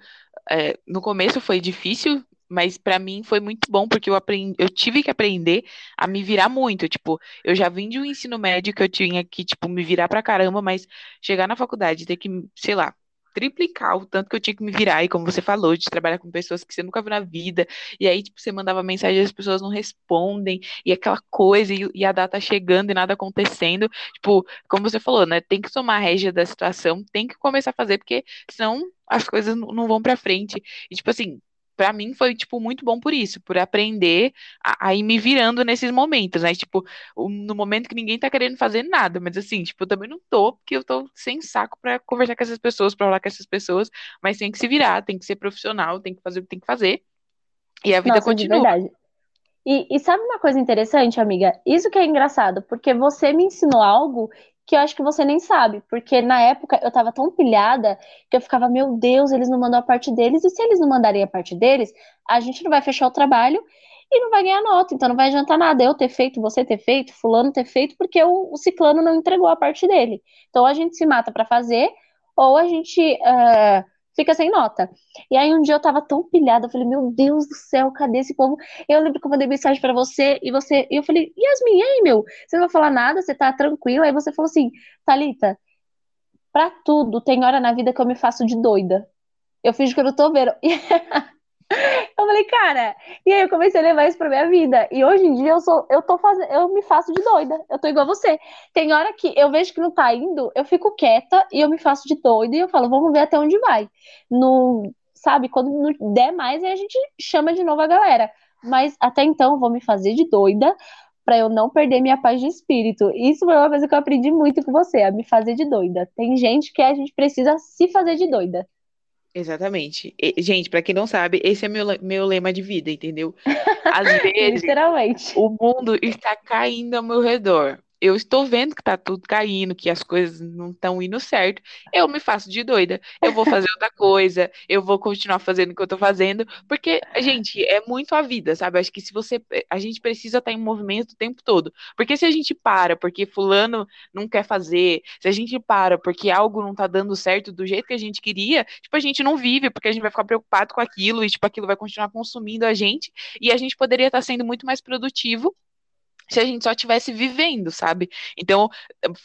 é, no começo foi difícil, mas para mim foi muito bom porque eu aprendi, eu tive que aprender a me virar muito, tipo, eu já vim de um ensino médio que eu tinha que, tipo, me virar pra caramba, mas chegar na faculdade, ter que, sei lá, triplicar o tanto que eu tinha que me virar, e como você falou, de trabalhar com pessoas que você nunca viu na vida, e aí, tipo, você mandava mensagem e as pessoas não respondem, e aquela coisa, e, e a data chegando e nada acontecendo, tipo, como você falou, né, tem que tomar a régia da situação, tem que começar a fazer, porque senão as coisas não vão para frente. E, tipo assim, para mim foi, tipo, muito bom por isso, por aprender a, a, ir me virando nesses momentos, né? Tipo, no momento que ninguém tá querendo fazer nada, mas assim, tipo, eu também não tô, porque eu tô sem saco para conversar com essas pessoas, para falar com essas pessoas, mas tem que se virar, tem que ser profissional, tem que fazer o que tem que fazer. E a vida Nossa, continua. De verdade. E, e sabe uma coisa interessante, amiga? Isso que é engraçado, porque você me ensinou algo que eu acho que você nem sabe, porque na época eu tava tão pilhada que eu ficava, meu Deus, eles não mandam a parte deles, e se eles não mandarem a parte deles, a gente não vai fechar o trabalho e não vai ganhar nota, então não vai adiantar nada eu ter feito, você ter feito, fulano ter feito, porque o, o ciclano não entregou a parte dele. Então a gente se mata para fazer, ou a gente uh, fica sem nota. E aí um dia eu tava tão pilhada, eu falei, meu Deus do céu, cadê esse povo? Eu lembro que eu mandei mensagem para você e você, e eu falei, Yasmin, e aí, meu? Você não vai falar nada, você tá tranquilo? Aí você falou assim, Thalita, pra tudo tem hora na vida que eu me faço de doida. Eu fiz que eu não tô vendo. Eu falei, cara, e aí eu comecei a levar isso pra minha vida. E hoje em dia eu sou, eu tô fazendo, eu me faço de doida. Eu tô igual a você. Tem hora que eu vejo que não tá indo, eu fico quieta e eu me faço de doida e eu falo, vamos ver até onde vai. No, sabe, quando não der mais, aí a gente chama de novo a galera. Mas até então eu vou me fazer de doida para eu não perder minha paz de espírito. Isso foi uma coisa que eu aprendi muito com você, a me fazer de doida. Tem gente que a gente precisa se fazer de doida. Exatamente. E, gente, para quem não sabe, esse é meu, meu lema de vida, entendeu? Às vezes, Literalmente. o mundo está caindo ao meu redor eu estou vendo que tá tudo caindo, que as coisas não estão indo certo, eu me faço de doida. Eu vou fazer outra coisa, eu vou continuar fazendo o que eu tô fazendo, porque, gente, é muito a vida, sabe? Acho que se você. A gente precisa estar em movimento o tempo todo. Porque se a gente para porque fulano não quer fazer, se a gente para porque algo não tá dando certo do jeito que a gente queria, tipo, a gente não vive, porque a gente vai ficar preocupado com aquilo e, tipo, aquilo vai continuar consumindo a gente, e a gente poderia estar sendo muito mais produtivo se a gente só estivesse vivendo, sabe? Então,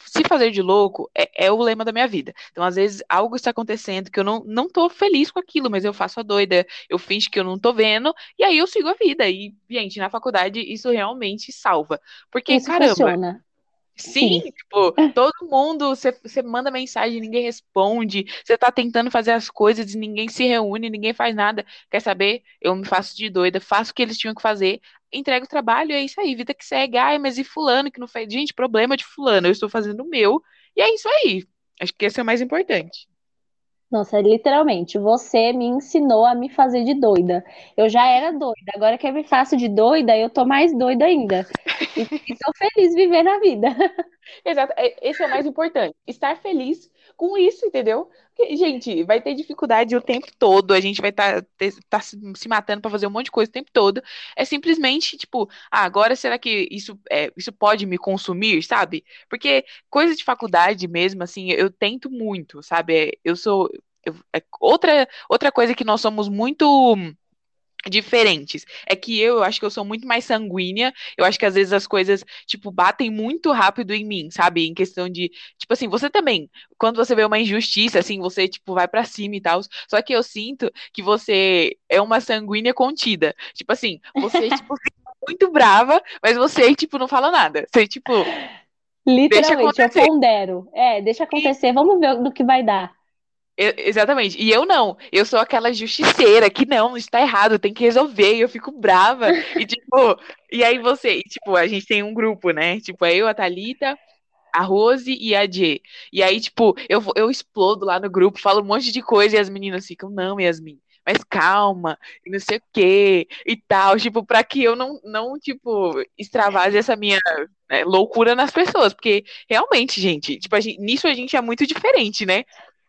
se fazer de louco é, é, o lema da minha vida. Então, às vezes, algo está acontecendo que eu não, não tô feliz com aquilo, mas eu faço a doida, eu finjo que eu não tô vendo, e aí eu sigo a vida. E, gente, na faculdade, isso realmente salva. Porque, isso caramba. Funciona. Sim, Sim, tipo, todo mundo, você manda mensagem, ninguém responde, você tá tentando fazer as coisas e ninguém se reúne, ninguém faz nada. Quer saber? Eu me faço de doida, faço o que eles tinham que fazer, entrego o trabalho, é isso aí, vida que segue. Ai, mas e fulano que não fez? Gente, problema de fulano, eu estou fazendo o meu, e é isso aí. Acho que esse é o mais importante. Nossa, literalmente, você me ensinou a me fazer de doida. Eu já era doida, agora que eu me faço de doida, eu tô mais doida ainda. E, e tô feliz vivendo a vida. Exato, é, esse é o mais importante. Estar feliz com isso, entendeu? Porque, gente, vai ter dificuldade o tempo todo, a gente vai estar tá, tá se matando para fazer um monte de coisa o tempo todo. É simplesmente, tipo, ah, agora será que isso, é, isso pode me consumir, sabe? Porque coisa de faculdade mesmo, assim, eu tento muito, sabe? Eu sou. Eu, é outra, outra coisa que nós somos muito diferentes. É que eu, eu acho que eu sou muito mais sanguínea. Eu acho que às vezes as coisas, tipo, batem muito rápido em mim, sabe? Em questão de, tipo assim, você também, quando você vê uma injustiça, assim, você, tipo, vai para cima e tal. Só que eu sinto que você é uma sanguínea contida. Tipo assim, você, tipo, fica muito brava, mas você, tipo, não fala nada. Você, tipo. Literalmente, eu pondero. É, deixa acontecer, e... vamos ver do que vai dar. Exatamente. E eu não. Eu sou aquela justiceira que não, está errado, tem que resolver. E eu fico brava. E tipo, e aí você, e, tipo, a gente tem um grupo, né? Tipo, é eu, a Thalita, a Rose e a Jê. E aí, tipo, eu, eu explodo lá no grupo, falo um monte de coisa e as meninas ficam, não, Yasmin, mas calma, e não sei o quê, e tal, tipo, para que eu não, não tipo, extravase essa minha né, loucura nas pessoas, porque realmente, gente, tipo, a gente, nisso a gente é muito diferente, né?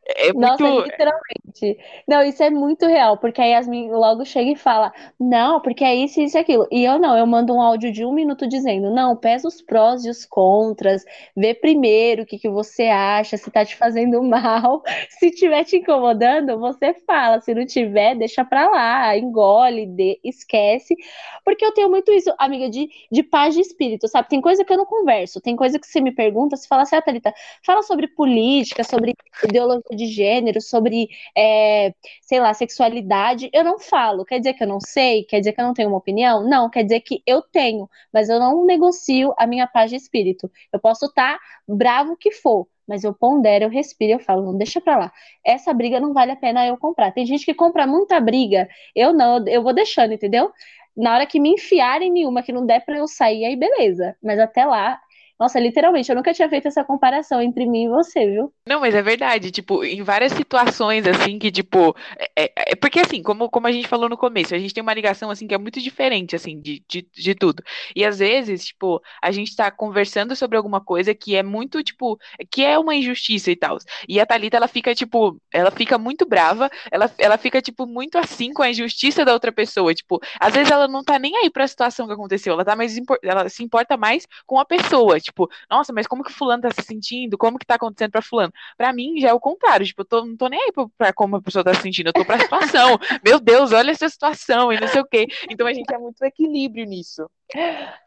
É Nossa, muito... literalmente. Não, isso é muito real, porque a Yasmin logo chega e fala, não, porque é isso, isso e aquilo. E eu não, eu mando um áudio de um minuto dizendo, não, pesa os prós e os contras, vê primeiro o que, que você acha, se tá te fazendo mal. Se tiver te incomodando, você fala, se não tiver, deixa pra lá, engole, de, esquece. Porque eu tenho muito isso, amiga, de, de paz de espírito, sabe? Tem coisa que eu não converso, tem coisa que você me pergunta, você fala assim, ah, Thalita, fala sobre política, sobre ideologia de gênero, sobre, é, sei lá, sexualidade, eu não falo. Quer dizer que eu não sei? Quer dizer que eu não tenho uma opinião? Não, quer dizer que eu tenho, mas eu não negocio a minha paz de espírito. Eu posso estar tá bravo que for, mas eu pondero, eu respiro, eu falo, não deixa pra lá. Essa briga não vale a pena eu comprar. Tem gente que compra muita briga, eu não, eu vou deixando, entendeu? Na hora que me enfiarem nenhuma que não der para eu sair, aí beleza. Mas até lá, nossa, literalmente, eu nunca tinha feito essa comparação entre mim e você, viu? Não, mas é verdade, tipo, em várias situações, assim, que, tipo, é, é, é, porque, assim, como, como a gente falou no começo, a gente tem uma ligação, assim, que é muito diferente, assim, de, de, de tudo. E, às vezes, tipo, a gente tá conversando sobre alguma coisa que é muito, tipo, que é uma injustiça e tal. E a Thalita, ela fica, tipo, ela fica muito brava, ela, ela fica, tipo, muito assim com a injustiça da outra pessoa, tipo, às vezes ela não tá nem aí pra situação que aconteceu, ela tá mais, ela se importa mais com a pessoa, tipo, tipo, nossa, mas como que fulano tá se sentindo? Como que tá acontecendo pra fulano? Pra mim já é o contrário, tipo, eu tô, não tô nem aí pra, pra como a pessoa tá se sentindo, eu tô pra situação. Meu Deus, olha essa situação e não sei o quê. Então a gente é muito equilíbrio nisso.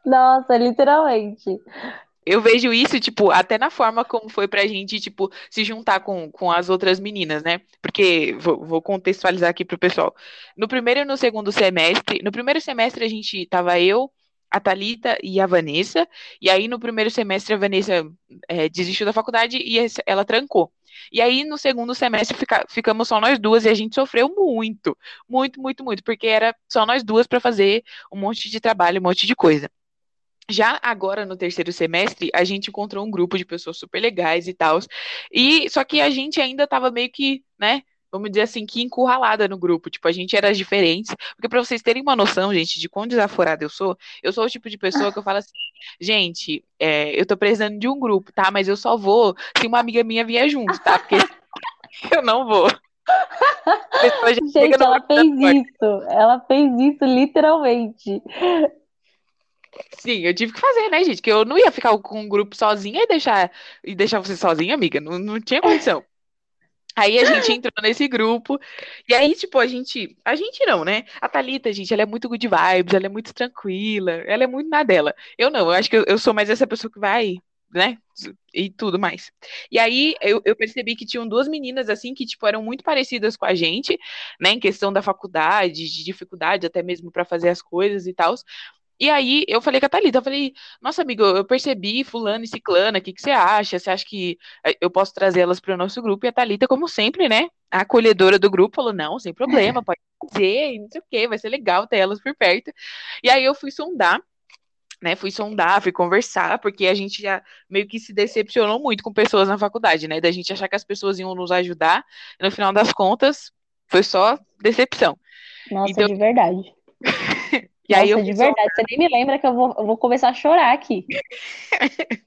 Nossa, literalmente eu vejo isso, tipo, até na forma como foi pra gente, tipo, se juntar com, com as outras meninas, né? Porque, vou, vou contextualizar aqui pro pessoal. No primeiro e no segundo semestre, no primeiro semestre a gente tava eu, a Talita e a Vanessa. E aí, no primeiro semestre, a Vanessa é, desistiu da faculdade e ela trancou. E aí, no segundo semestre, fica, ficamos só nós duas e a gente sofreu muito, muito, muito, muito, porque era só nós duas para fazer um monte de trabalho, um monte de coisa. Já agora, no terceiro semestre, a gente encontrou um grupo de pessoas super legais e tal. E só que a gente ainda estava meio que, né, vamos dizer assim, que encurralada no grupo. Tipo, a gente era diferentes. Porque para vocês terem uma noção, gente, de quão desaforada eu sou, eu sou o tipo de pessoa que eu falo assim, gente, é, eu tô precisando de um grupo, tá? Mas eu só vou se uma amiga minha vier junto, tá? Porque eu não vou. Gente, ela fez isso. Ela fez isso literalmente. Sim, eu tive que fazer, né, gente? Que eu não ia ficar com um grupo sozinha e deixar, e deixar você sozinha, amiga. Não, não tinha condição. Aí a gente entrou nesse grupo, e aí, tipo, a gente. A gente não, né? A Thalita, gente, ela é muito good vibes, ela é muito tranquila, ela é muito na dela. Eu não, eu acho que eu, eu sou mais essa pessoa que vai, né? E tudo mais. E aí eu, eu, percebi que tinham duas meninas, assim, que, tipo, eram muito parecidas com a gente, né? Em questão da faculdade, de dificuldade até mesmo para fazer as coisas e tal. E aí eu falei com a Thalita, eu falei, nossa amigo, eu percebi fulano e ciclana, o que, que você acha? Você acha que eh, eu posso trazer elas para o nosso grupo? E a Thalita, como sempre, né, a acolhedora do grupo, falou, não, sem problema, pode fazer, não sei o que, vai ser legal ter elas por perto. E aí eu fui sondar, né, fui sondar, fui conversar, porque a gente já meio que se decepcionou muito com pessoas na faculdade, né, da gente achar que as pessoas iam nos ajudar, e no final das contas, foi só decepção. Nossa, então, de verdade. E Nossa, aí eu de verdade, você nem me lembra que eu vou, eu vou começar a chorar aqui.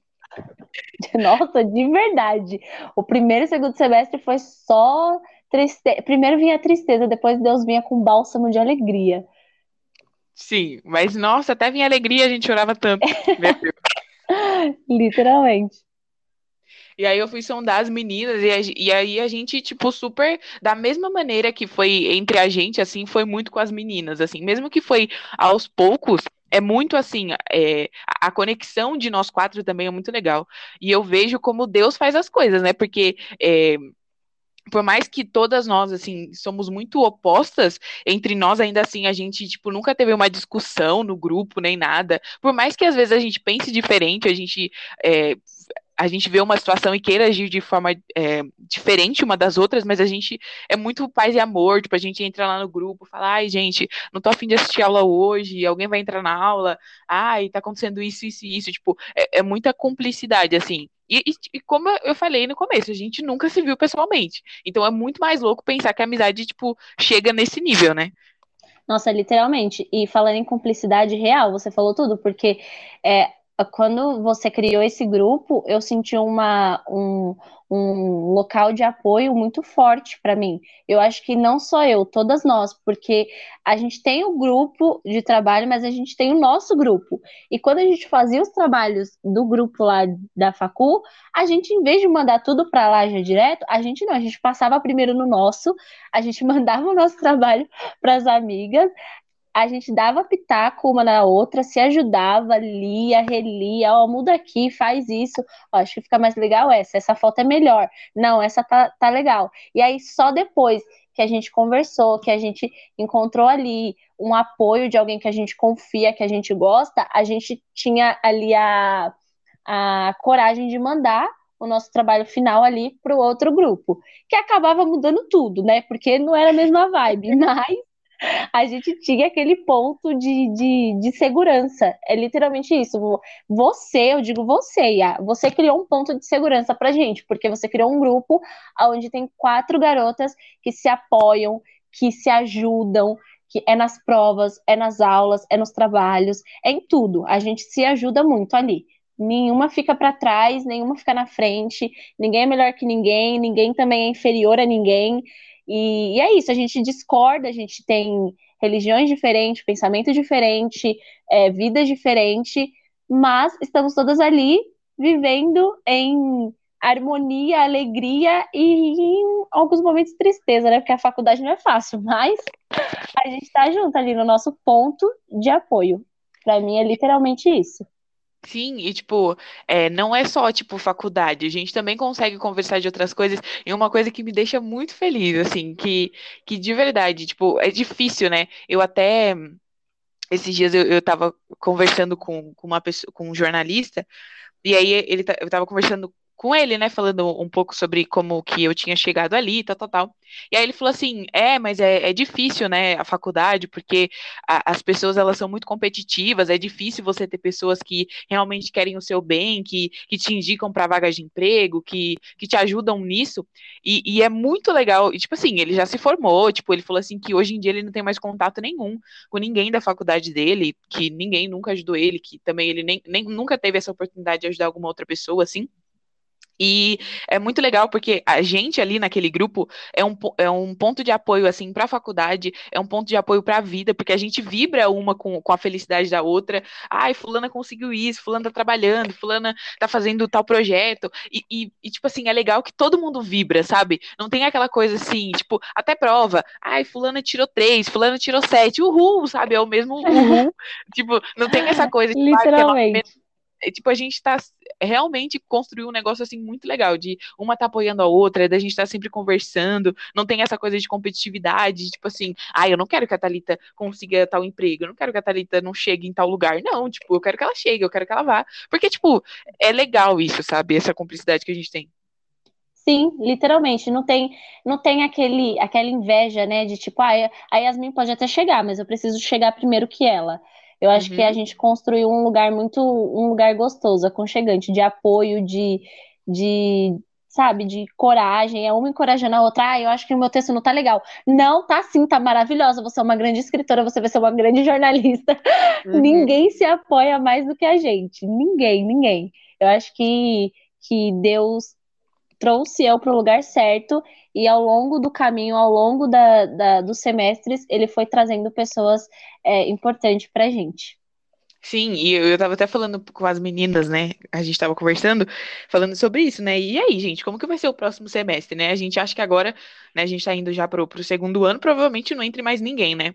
Nossa, de verdade. O primeiro e segundo semestre foi só tristeza. Primeiro vinha a tristeza, depois Deus vinha com bálsamo de alegria. Sim, mas nossa, até vinha alegria, a gente chorava tanto. Literalmente. E aí eu fui sondar as meninas, e, a, e, aí a gente, tipo, super. Da mesma maneira que foi entre a gente, assim, foi muito com as meninas, assim. Mesmo que foi aos poucos, é muito assim. É, a conexão de nós quatro também é muito legal. E eu vejo como Deus faz as coisas, né? Porque. É, por mais que todas nós, assim, somos muito opostas, entre nós, ainda assim, a gente, tipo, nunca teve uma discussão no grupo, nem nada. Por mais que às vezes a gente pense diferente, a gente é, a gente vê uma situação e queira agir de forma é, diferente uma das outras, mas a gente é muito paz e amor, tipo, a gente entra lá no grupo, fala, ai, gente, não tô afim de assistir aula hoje, alguém vai entrar na aula, ai, tá acontecendo isso, isso e isso, tipo, é, é muita cumplicidade, assim. E, e, e, como eu falei no começo, a gente nunca se viu pessoalmente. Então é muito mais louco pensar que a amizade, tipo, chega nesse nível, né? Nossa, literalmente. E falando em cumplicidade real, você falou tudo, porque é, quando você criou esse grupo, eu senti uma, um, um local de apoio muito forte para mim. Eu acho que não só eu, todas nós, porque a gente tem o grupo de trabalho, mas a gente tem o nosso grupo. E quando a gente fazia os trabalhos do grupo lá da Facu, a gente, em vez de mandar tudo para lá já direto, a gente não, a gente passava primeiro no nosso, a gente mandava o nosso trabalho para as amigas, a gente dava pitaco uma na outra, se ajudava, lia, relia, ó, muda aqui, faz isso, ó, acho que fica mais legal essa, essa foto é melhor, não, essa tá, tá legal. E aí só depois que a gente conversou, que a gente encontrou ali um apoio de alguém que a gente confia, que a gente gosta, a gente tinha ali a, a coragem de mandar o nosso trabalho final ali para o outro grupo, que acabava mudando tudo, né? Porque não era a mesma vibe, mas a gente tinha aquele ponto de, de, de segurança. É literalmente isso. Você, eu digo você, Ia, você criou um ponto de segurança pra gente, porque você criou um grupo onde tem quatro garotas que se apoiam, que se ajudam, que é nas provas, é nas aulas, é nos trabalhos, é em tudo. A gente se ajuda muito ali. Nenhuma fica para trás, nenhuma fica na frente, ninguém é melhor que ninguém, ninguém também é inferior a ninguém. E, e, é isso, a gente discorda, a gente tem religiões diferentes, pensamento diferente, é, vida diferente, mas estamos todas ali vivendo em harmonia, alegria e em alguns momentos tristeza, né? Porque a faculdade não é fácil, mas a gente está junto ali no nosso ponto de apoio. Para mim é literalmente isso. Sim, e tipo, é, não é só tipo faculdade, a gente também consegue conversar de outras coisas, e uma coisa que me deixa muito feliz, assim, que, que de verdade, tipo, é difícil, né? Eu até esses dias eu, eu tava conversando com, com uma pessoa, com um jornalista, e aí ele, eu tava conversando com ele, né, falando um pouco sobre como que eu tinha chegado ali, tal, tal, tal. E aí ele falou assim, é, mas é, é difícil, né, a faculdade, porque a, as pessoas, elas são muito competitivas, é difícil você ter pessoas que realmente querem o seu bem, que, que te indicam para vagas de emprego, que, que te ajudam nisso, e, e é muito legal, e tipo assim, ele já se formou, tipo, ele falou assim que hoje em dia ele não tem mais contato nenhum com ninguém da faculdade dele, que ninguém nunca ajudou ele, que também ele nem, nem nunca teve essa oportunidade de ajudar alguma outra pessoa, assim, e é muito legal porque a gente ali naquele grupo é um, é um ponto de apoio assim para a faculdade, é um ponto de apoio para a vida, porque a gente vibra uma com, com a felicidade da outra. Ai, fulana conseguiu isso, fulana tá trabalhando, fulana tá fazendo tal projeto. E, e, e, tipo assim, é legal que todo mundo vibra, sabe? Não tem aquela coisa assim, tipo, até prova. Ai, fulana tirou três, fulana tirou sete, uhul, sabe? É o mesmo uhul. tipo, não tem essa coisa. Tipo, Literalmente. É, tipo, a gente tá. Realmente construiu um negócio assim muito legal, de uma tá apoiando a outra, da gente tá sempre conversando, não tem essa coisa de competitividade, tipo assim, ah, eu não quero que a Thalita consiga tal emprego, eu não quero que a Thalita não chegue em tal lugar. Não, tipo, eu quero que ela chegue, eu quero que ela vá. Porque, tipo, é legal isso, sabe? Essa cumplicidade que a gente tem. Sim, literalmente, não tem, não tem aquele, aquela inveja, né, de tipo, ah, a Yasmin pode até chegar, mas eu preciso chegar primeiro que ela. Eu acho uhum. que a uhum. gente construiu um lugar muito, um lugar gostoso, aconchegante, de apoio, de, de, sabe, de coragem, é uma encorajando a outra, ah, eu acho que o meu texto não tá legal. Não, tá sim, tá maravilhosa, você é uma grande escritora, você vai ser uma grande jornalista. Uhum. Ninguém se apoia mais do que a gente, ninguém, ninguém. Eu acho que, que Deus trouxe eu para o lugar certo e ao longo do caminho, ao longo da, da dos semestres, ele foi trazendo pessoas é, importantes para a gente. Sim, e eu, eu tava até falando com as meninas, né? A gente tava conversando, falando sobre isso, né? E aí, gente, como que vai ser o próximo semestre, né? A gente acha que agora, né, a gente tá indo já pro, pro segundo ano, provavelmente não entre mais ninguém, né?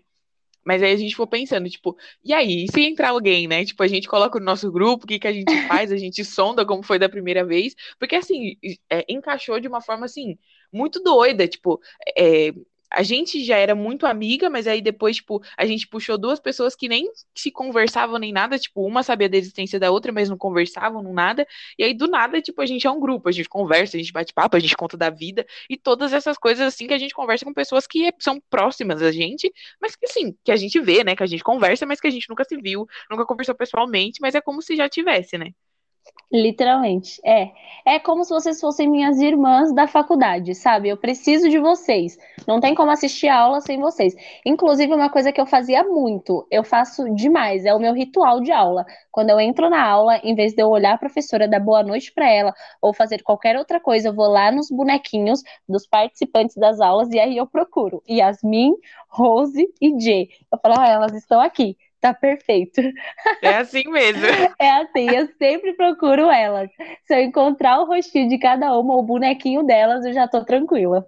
Mas aí a gente for pensando, tipo, e aí, se entrar alguém, né? Tipo, a gente coloca no nosso grupo, o que, que a gente faz? A gente sonda como foi da primeira vez. Porque, assim, é, encaixou de uma forma, assim, muito doida. Tipo, é, a gente já era muito amiga, mas aí depois, tipo, a gente puxou duas pessoas que nem se conversavam nem nada, tipo, uma sabia da existência da outra, mas não conversavam, não nada. E aí, do nada, tipo, a gente é um grupo, a gente conversa, a gente bate papo, a gente conta da vida, e todas essas coisas, assim, que a gente conversa com pessoas que são próximas a gente, mas que, assim, que a gente vê, né, que a gente conversa, mas que a gente nunca se viu, nunca conversou pessoalmente, mas é como se já tivesse, né? Literalmente, é. É como se vocês fossem minhas irmãs da faculdade, sabe? Eu preciso de vocês. Não tem como assistir a aula sem vocês. Inclusive, uma coisa que eu fazia muito, eu faço demais, é o meu ritual de aula. Quando eu entro na aula, em vez de eu olhar a professora, dar boa noite para ela, ou fazer qualquer outra coisa, eu vou lá nos bonequinhos dos participantes das aulas e aí eu procuro Yasmin, Rose e Jay. Eu falo, ah, elas estão aqui tá perfeito. É assim mesmo. É assim, eu sempre procuro elas. Se eu encontrar o rostinho de cada uma, o bonequinho delas, eu já tô tranquila.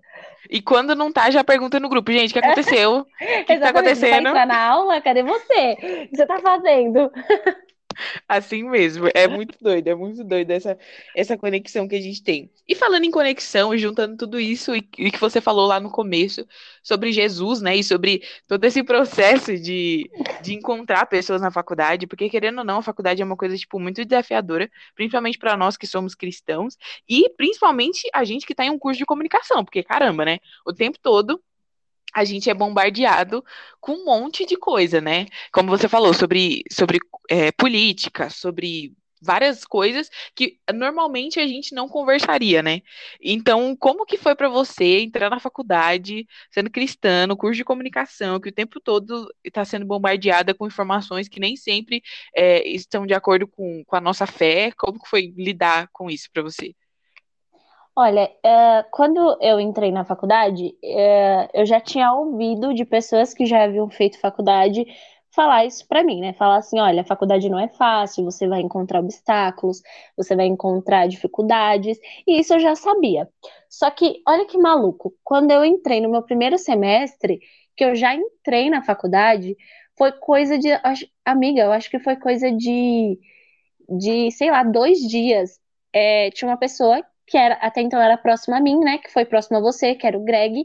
E quando não tá, já pergunta no grupo, gente, o que aconteceu? O que, tá acontecendo? Você tá na aula? Cadê você? O que você tá fazendo? Assim mesmo, é muito doido, é muito doido essa, essa conexão que a gente tem. E falando em conexão, juntando tudo isso e, e que você falou lá no começo sobre Jesus, né, e sobre todo esse processo de, de encontrar pessoas na faculdade, porque querendo ou não, a faculdade é uma coisa, tipo, muito desafiadora, principalmente para nós que somos cristãos, e principalmente a gente que está em um curso de comunicação, porque caramba, né, o tempo todo a gente é bombardeado com um monte de coisa, né? Como você falou, sobre, sobre é, política, sobre várias coisas que normalmente a gente não conversaria, né? Então, como que foi para você entrar na faculdade, sendo cristã, no curso de comunicação, que o tempo todo está sendo bombardeada com informações que nem sempre é, estão de acordo com, com a nossa fé? Como que foi lidar com isso para você? Olha, uh, quando eu entrei na faculdade, uh, eu já tinha ouvido de pessoas que já haviam feito faculdade falar isso para mim, né? Falar assim, olha, a faculdade não é fácil, você vai encontrar obstáculos, você vai encontrar dificuldades, e isso eu já sabia. Só que, olha que maluco, quando eu entrei no meu primeiro semestre, que eu já entrei na faculdade, foi coisa de, amiga, eu acho que foi coisa de, de sei lá, dois dias. É, tinha uma pessoa que era até então era próximo a mim, né? Que foi próximo a você, que era o Greg.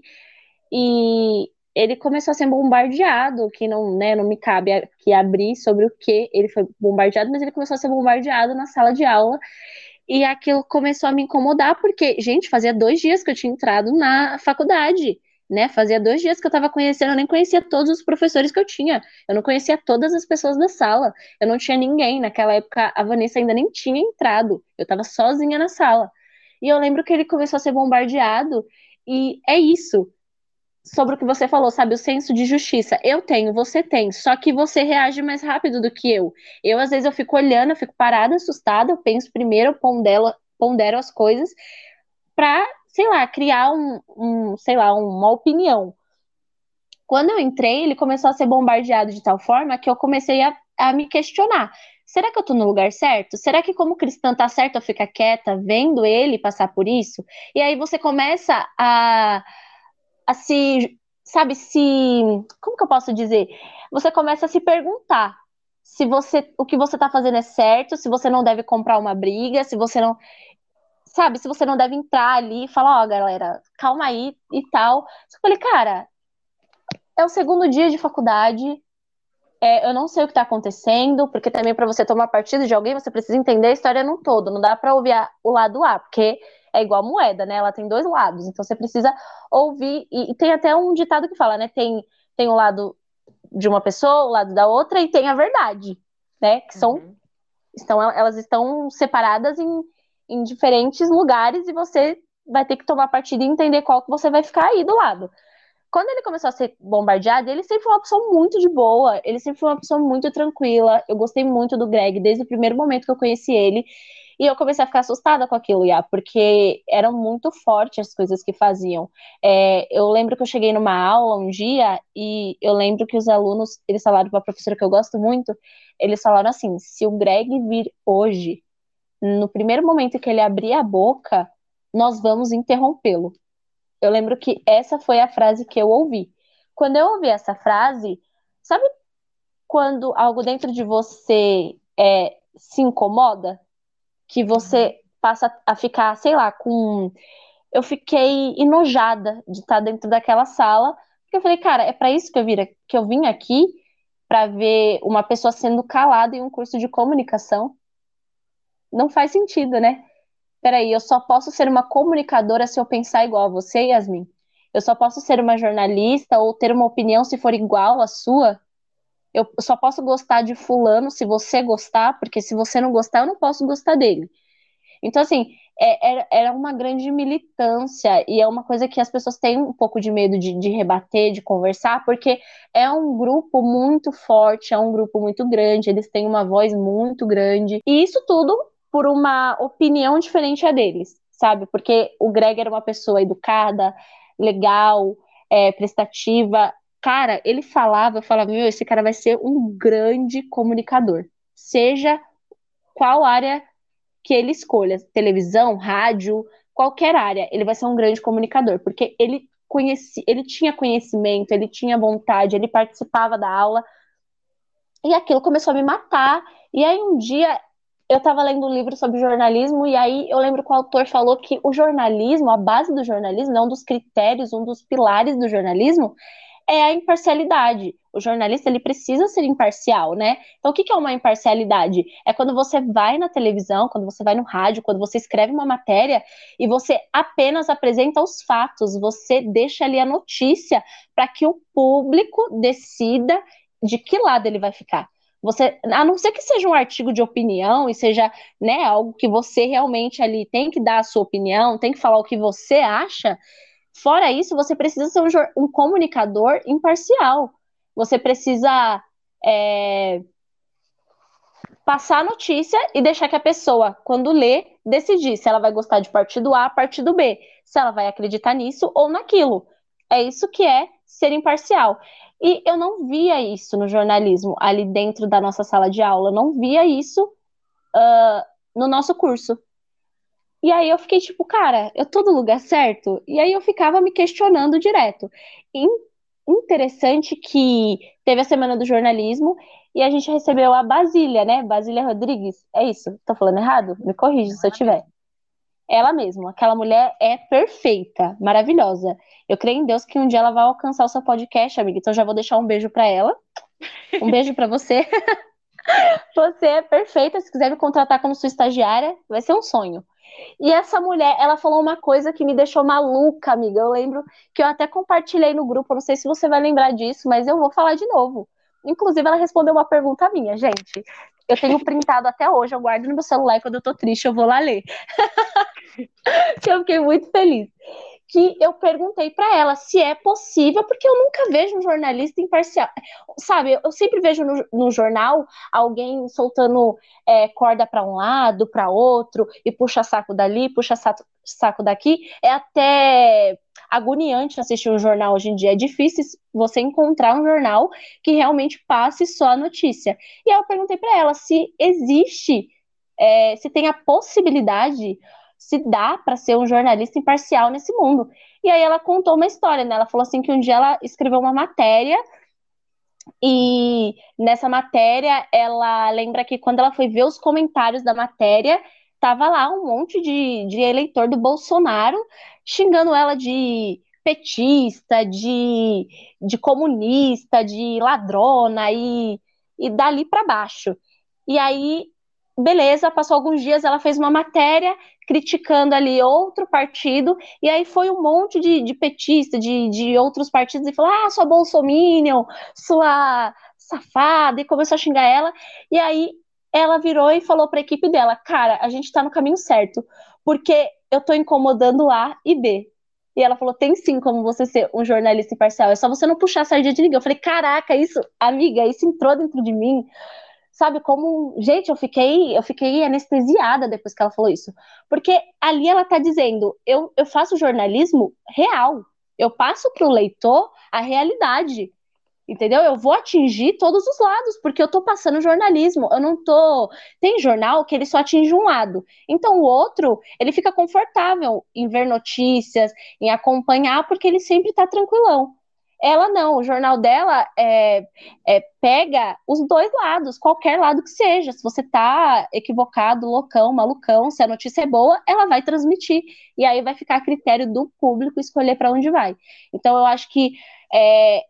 E ele começou a ser bombardeado, que não, né, não me cabe aqui abrir sobre o que ele foi bombardeado, mas ele começou a ser bombardeado na sala de aula. E aquilo começou a me incomodar, porque, gente, fazia dois dias que eu tinha entrado na faculdade, né? Fazia dois dias que eu estava conhecendo, eu nem conhecia todos os professores que eu tinha. Eu não conhecia todas as pessoas da sala. Eu não tinha ninguém. Naquela época, a Vanessa ainda nem tinha entrado. Eu estava sozinha na sala. E eu lembro que ele começou a ser bombardeado, e é isso. Sobre o que você falou, sabe? O senso de justiça. Eu tenho, você tem, só que você reage mais rápido do que eu. Eu, às vezes, eu fico olhando, eu fico parada, assustada, eu penso primeiro, eu pondero, pondero as coisas, pra, sei lá, criar um, um, sei lá, uma opinião. Quando eu entrei, ele começou a ser bombardeado de tal forma que eu comecei a, a me questionar será que eu tô no lugar certo? Será que como cristã tá certo eu ficar quieta vendo ele passar por isso? E aí você começa a, a se, sabe, se, como que eu posso dizer? Você começa a se perguntar, se você o que você tá fazendo é certo, se você não deve comprar uma briga, se você não sabe, se você não deve entrar ali e falar, ó, oh, galera, calma aí e tal. Eu falei, cara, é o segundo dia de faculdade, é, eu não sei o que está acontecendo, porque também para você tomar partido de alguém, você precisa entender a história no todo, não dá para ouvir o lado A, porque é igual moeda, né? Ela tem dois lados, então você precisa ouvir, e, e tem até um ditado que fala, né? Tem, tem o lado de uma pessoa, o lado da outra, e tem a verdade, né? Que são, uhum. estão, elas estão separadas em, em diferentes lugares, e você vai ter que tomar partido e entender qual que você vai ficar aí do lado quando ele começou a ser bombardeado, ele sempre foi uma pessoa muito de boa, ele sempre foi uma pessoa muito tranquila. Eu gostei muito do Greg desde o primeiro momento que eu conheci ele. E eu comecei a ficar assustada com aquilo, já, porque eram muito fortes as coisas que faziam. É, eu lembro que eu cheguei numa aula um dia e eu lembro que os alunos, eles falaram para a professora que eu gosto muito, eles falaram assim: se o Greg vir hoje, no primeiro momento que ele abrir a boca, nós vamos interrompê-lo. Eu lembro que essa foi a frase que eu ouvi. Quando eu ouvi essa frase, sabe quando algo dentro de você é, se incomoda? Que você uhum. passa a ficar, sei lá, com. Eu fiquei enojada de estar dentro daquela sala, porque eu falei, cara, é para isso que eu, vira, que eu vim aqui, para ver uma pessoa sendo calada em um curso de comunicação. Não faz sentido, né? Peraí, eu só posso ser uma comunicadora se eu pensar igual a você, Yasmin? Eu só posso ser uma jornalista ou ter uma opinião se for igual à sua? Eu só posso gostar de fulano se você gostar, porque se você não gostar, eu não posso gostar dele. Então, assim, é, era uma grande militância e é uma coisa que as pessoas têm um pouco de medo de, de rebater, de conversar, porque é um grupo muito forte, é um grupo muito grande, eles têm uma voz muito grande. E isso tudo por uma opinião diferente a deles, sabe? Porque o Greg era uma pessoa educada, legal, é, prestativa. Cara, ele falava, eu falava, meu, esse cara vai ser um grande comunicador. Seja qual área que ele escolha, televisão, rádio, qualquer área, ele vai ser um grande comunicador, porque ele conheci, ele tinha conhecimento, ele tinha vontade, ele participava da aula. E aquilo começou a me matar. E aí um dia eu estava lendo um livro sobre jornalismo e aí eu lembro que o autor falou que o jornalismo, a base do jornalismo, né, um dos critérios, um dos pilares do jornalismo é a imparcialidade. O jornalista ele precisa ser imparcial, né? Então o que é uma imparcialidade? É quando você vai na televisão, quando você vai no rádio, quando você escreve uma matéria e você apenas apresenta os fatos, você deixa ali a notícia para que o público decida de que lado ele vai ficar. Você, a não ser que seja um artigo de opinião e seja, né, algo que você realmente ali tem que dar a sua opinião, tem que falar o que você acha. Fora isso, você precisa ser um, um comunicador imparcial. Você precisa é, passar a notícia e deixar que a pessoa, quando lê, decidir se ela vai gostar de partido A, partido B, se ela vai acreditar nisso ou naquilo. É isso que é ser imparcial. E eu não via isso no jornalismo, ali dentro da nossa sala de aula, não via isso uh, no nosso curso. E aí eu fiquei tipo, cara, eu tô no lugar certo? E aí eu ficava me questionando direto. Interessante que teve a semana do jornalismo e a gente recebeu a Basília, né? Basília Rodrigues. É isso? Tô falando errado? Me corrija se eu tiver ela mesma. Aquela mulher é perfeita, maravilhosa. Eu creio em Deus que um dia ela vai alcançar o seu podcast, amiga. Então já vou deixar um beijo para ela. Um beijo para você. você é perfeita. Se quiser me contratar como sua estagiária, vai ser um sonho. E essa mulher, ela falou uma coisa que me deixou maluca, amiga. Eu lembro que eu até compartilhei no grupo, não sei se você vai lembrar disso, mas eu vou falar de novo. Inclusive, ela respondeu uma pergunta minha, gente. Eu tenho printado até hoje, eu guardo no meu celular e quando eu tô triste eu vou lá ler. eu fiquei muito feliz. Que eu perguntei para ela se é possível, porque eu nunca vejo um jornalista imparcial. Sabe, eu sempre vejo no, no jornal alguém soltando é, corda para um lado, para outro, e puxa saco dali, puxa saco, saco daqui. É até agoniante assistir um jornal hoje em dia. É difícil você encontrar um jornal que realmente passe só a notícia. E aí eu perguntei para ela se existe, é, se tem a possibilidade, se dá para ser um jornalista imparcial nesse mundo. E aí ela contou uma história, né? Ela falou assim que um dia ela escreveu uma matéria E nessa matéria, ela lembra que quando ela foi ver os comentários da matéria, tava lá um monte de, de eleitor do Bolsonaro xingando ela de petista, de, de comunista, de ladrona e, e dali para baixo. E aí, beleza, passou alguns dias, ela fez uma matéria criticando ali outro partido, e aí foi um monte de, de petista, de, de outros partidos, e falou, ah, sua bolsominion, sua safada, e começou a xingar ela, e aí ela virou e falou para a equipe dela, cara, a gente está no caminho certo, porque eu estou incomodando A e B. E ela falou: tem sim como você ser um jornalista imparcial, é só você não puxar a sardinha de ninguém. Eu falei: caraca, isso, amiga, isso entrou dentro de mim. Sabe como, gente, eu fiquei, eu fiquei anestesiada depois que ela falou isso. Porque ali ela tá dizendo: eu, eu faço jornalismo real. Eu passo para o leitor a realidade. Entendeu? Eu vou atingir todos os lados, porque eu tô passando jornalismo. Eu não tô. Tem jornal que ele só atinge um lado. Então o outro, ele fica confortável em ver notícias, em acompanhar, porque ele sempre tá tranquilão. Ela não, o jornal dela é, é, pega os dois lados, qualquer lado que seja. Se você tá equivocado, loucão, malucão, se a notícia é boa, ela vai transmitir. E aí vai ficar a critério do público escolher para onde vai. Então eu acho que é,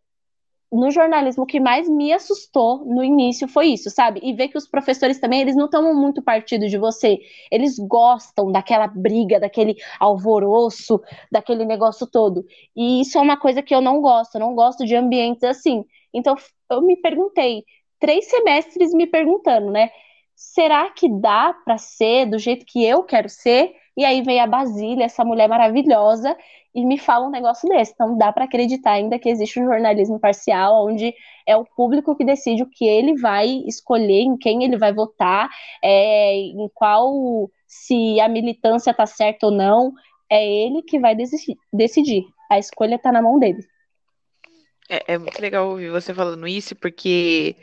no jornalismo o que mais me assustou no início foi isso, sabe? E ver que os professores também, eles não tomam muito partido de você. Eles gostam daquela briga, daquele alvoroço, daquele negócio todo. E isso é uma coisa que eu não gosto, eu não gosto de ambientes assim. Então eu me perguntei, três semestres me perguntando, né? Será que dá para ser do jeito que eu quero ser? E aí veio a Basília, essa mulher maravilhosa, e me fala um negócio desse. Então dá para acreditar ainda que existe um jornalismo parcial, onde é o público que decide o que ele vai escolher, em quem ele vai votar, é, em qual se a militância está certa ou não. É ele que vai decidir. A escolha está na mão dele. É, é, muito legal ouvir você falando isso, porque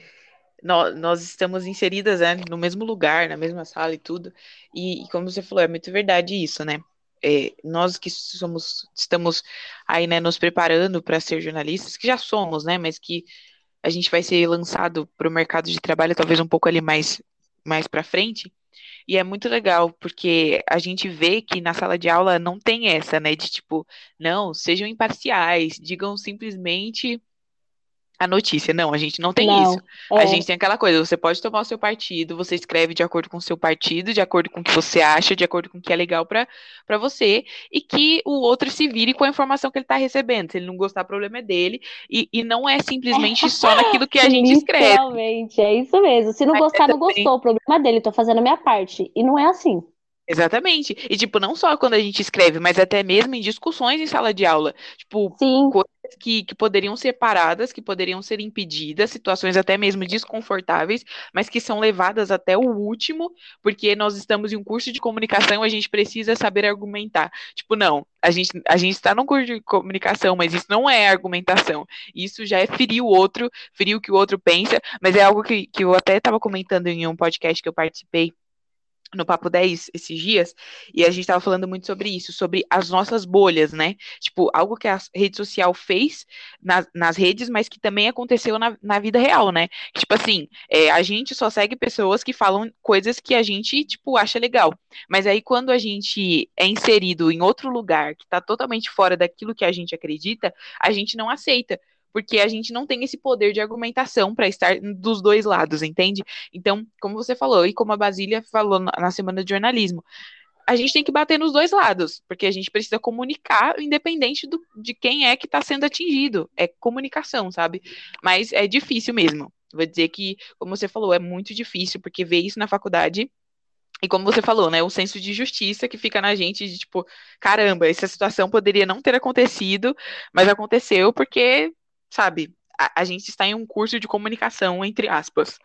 nós, nós estamos inseridas né, no mesmo lugar, na mesma sala e tudo. E, e como você falou, é muito verdade isso, né? É, nós que somos, estamos aí, né, nos preparando para ser jornalistas, que já somos, né, mas que a gente vai ser lançado para o mercado de trabalho talvez um pouco ali mais, mais para frente. E é muito legal, porque a gente vê que na sala de aula não tem essa, né, de tipo, não, sejam imparciais, digam simplesmente a notícia. Não, a gente não tem não, isso. É. A gente tem aquela coisa, você pode tomar o seu partido, você escreve de acordo com o seu partido, de acordo com o que você acha, de acordo com o que é legal para você, e que o outro se vire com a informação que ele está recebendo. Se ele não gostar, o problema é dele. E, e não é simplesmente só naquilo que a gente escreve. Realmente, é isso mesmo. Se não Mas gostar, não gostou. O problema é dele, tô fazendo a minha parte. E não é assim. Exatamente. E, tipo, não só quando a gente escreve, mas até mesmo em discussões em sala de aula. Tipo, Sim. coisas que, que poderiam ser paradas, que poderiam ser impedidas, situações até mesmo desconfortáveis, mas que são levadas até o último, porque nós estamos em um curso de comunicação, a gente precisa saber argumentar. Tipo, não, a gente a gente está num curso de comunicação, mas isso não é argumentação. Isso já é ferir o outro, ferir o que o outro pensa, mas é algo que, que eu até estava comentando em um podcast que eu participei no Papo 10 esses dias, e a gente estava falando muito sobre isso, sobre as nossas bolhas, né? Tipo, algo que a rede social fez nas, nas redes, mas que também aconteceu na, na vida real, né? Tipo assim, é, a gente só segue pessoas que falam coisas que a gente, tipo, acha legal. Mas aí quando a gente é inserido em outro lugar que está totalmente fora daquilo que a gente acredita, a gente não aceita porque a gente não tem esse poder de argumentação para estar dos dois lados, entende? Então, como você falou, e como a Basília falou na semana de jornalismo, a gente tem que bater nos dois lados, porque a gente precisa comunicar, independente do, de quem é que está sendo atingido. É comunicação, sabe? Mas é difícil mesmo. Vou dizer que, como você falou, é muito difícil, porque ver isso na faculdade e como você falou, né, o senso de justiça que fica na gente de tipo, caramba, essa situação poderia não ter acontecido, mas aconteceu porque sabe, a, a gente está em um curso de comunicação, entre aspas,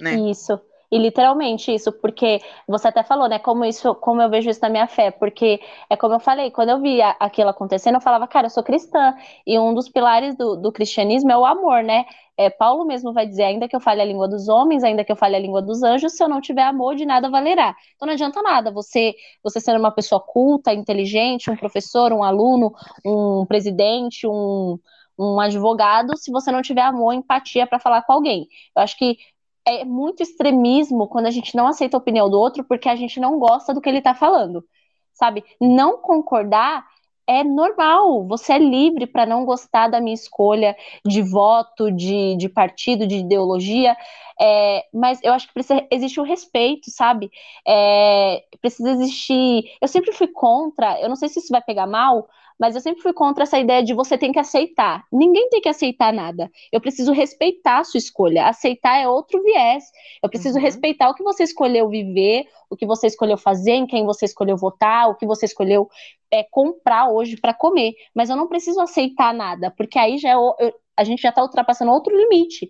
né? Isso. E literalmente isso, porque você até falou, né, como isso, como eu vejo isso na minha fé, porque é como eu falei, quando eu via aquilo acontecendo, eu falava, cara, eu sou cristã, e um dos pilares do, do cristianismo é o amor, né? É, Paulo mesmo vai dizer, ainda que eu fale a língua dos homens, ainda que eu fale a língua dos anjos, se eu não tiver amor, de nada valerá. Então não adianta nada você, você ser uma pessoa culta, inteligente, um professor, um aluno, um presidente, um, um advogado se você não tiver amor, empatia para falar com alguém. Eu acho que é muito extremismo quando a gente não aceita a opinião do outro porque a gente não gosta do que ele está falando. Sabe? Não concordar é normal, você é livre para não gostar da minha escolha de voto, de, de partido, de ideologia, é, mas eu acho que precisa existir o respeito, sabe? É, precisa existir. Eu sempre fui contra, eu não sei se isso vai pegar mal, mas eu sempre fui contra essa ideia de você tem que aceitar. Ninguém tem que aceitar nada. Eu preciso respeitar a sua escolha. Aceitar é outro viés. Eu preciso uhum. respeitar o que você escolheu viver, o que você escolheu fazer, em quem você escolheu votar, o que você escolheu é, comprar hoje para comer. Mas eu não preciso aceitar nada, porque aí já é, a gente já está ultrapassando outro limite.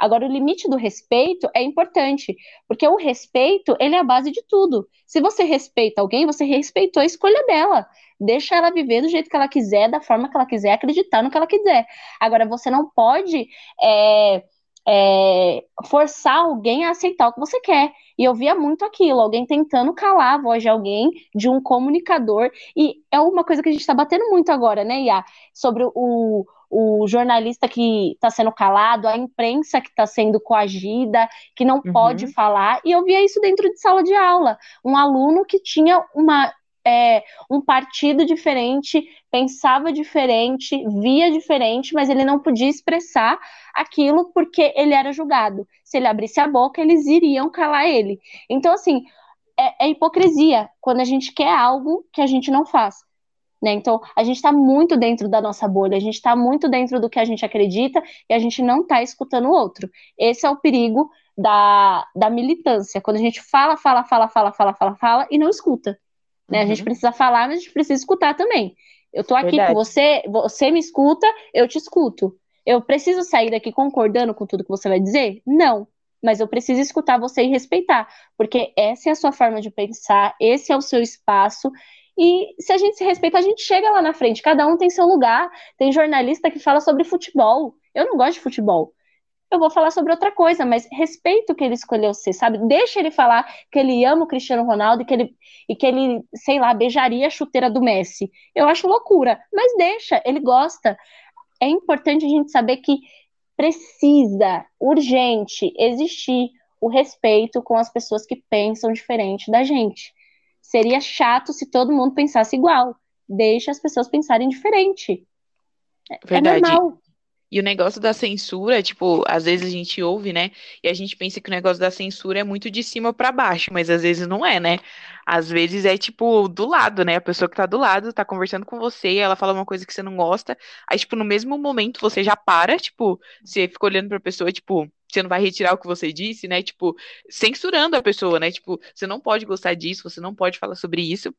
Agora, o limite do respeito é importante, porque o respeito, ele é a base de tudo. Se você respeita alguém, você respeitou a escolha dela. Deixa ela viver do jeito que ela quiser, da forma que ela quiser, acreditar no que ela quiser. Agora, você não pode é, é, forçar alguém a aceitar o que você quer. E eu via muito aquilo, alguém tentando calar a voz de alguém, de um comunicador. E é uma coisa que a gente está batendo muito agora, né, Iá? Sobre o, o jornalista que está sendo calado, a imprensa que está sendo coagida, que não uhum. pode falar. E eu via isso dentro de sala de aula. Um aluno que tinha uma, é, um partido diferente, pensava diferente, via diferente, mas ele não podia expressar aquilo porque ele era julgado. Se ele abrisse a boca, eles iriam calar ele. Então, assim, é, é hipocrisia quando a gente quer algo que a gente não faz. Né? Então, a gente está muito dentro da nossa bolha, a gente está muito dentro do que a gente acredita e a gente não está escutando o outro. Esse é o perigo da, da militância, quando a gente fala, fala, fala, fala, fala, fala, fala e não escuta. Né? Uhum. A gente uhum. precisa falar, mas a gente precisa escutar também. Eu estou aqui Verdade. com você, você me escuta, eu te escuto. Eu preciso sair daqui concordando com tudo que você vai dizer? Não. Mas eu preciso escutar você e respeitar, porque essa é a sua forma de pensar, esse é o seu espaço, e se a gente se respeita, a gente chega lá na frente. Cada um tem seu lugar. Tem jornalista que fala sobre futebol. Eu não gosto de futebol. Eu vou falar sobre outra coisa, mas respeito o que ele escolheu ser, sabe? Deixa ele falar que ele ama o Cristiano Ronaldo e que ele, e que ele sei lá, beijaria a chuteira do Messi. Eu acho loucura, mas deixa, ele gosta. É importante a gente saber que precisa, urgente, existir o respeito com as pessoas que pensam diferente da gente. Seria chato se todo mundo pensasse igual. Deixa as pessoas pensarem diferente. É, é Verdade. É normal. E o negócio da censura, tipo, às vezes a gente ouve, né? E a gente pensa que o negócio da censura é muito de cima para baixo, mas às vezes não é, né? Às vezes é tipo do lado, né? A pessoa que tá do lado tá conversando com você, ela fala uma coisa que você não gosta, aí tipo no mesmo momento você já para, tipo, você fica olhando para pessoa, tipo, você não vai retirar o que você disse, né? Tipo, censurando a pessoa, né? Tipo, você não pode gostar disso, você não pode falar sobre isso.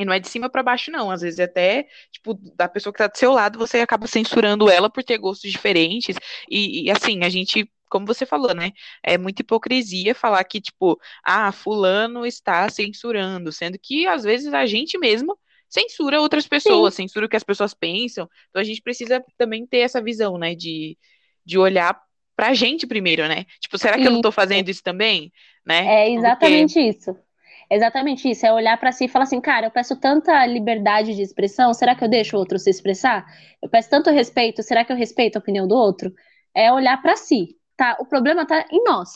E não é de cima para baixo, não. Às vezes é até, tipo, da pessoa que tá do seu lado, você acaba censurando ela por ter gostos diferentes. E, e, assim, a gente, como você falou, né? É muita hipocrisia falar que, tipo, ah, fulano está censurando, sendo que às vezes a gente mesmo censura outras pessoas, Sim. censura o que as pessoas pensam. Então a gente precisa também ter essa visão, né? De, de olhar pra gente primeiro, né? Tipo, será que isso. eu não tô fazendo isso também? Né? É exatamente Porque... isso. Exatamente isso, é olhar para si e falar assim, cara, eu peço tanta liberdade de expressão, será que eu deixo o outro se expressar? Eu peço tanto respeito, será que eu respeito a opinião do outro? É olhar para si, tá? O problema tá em nós.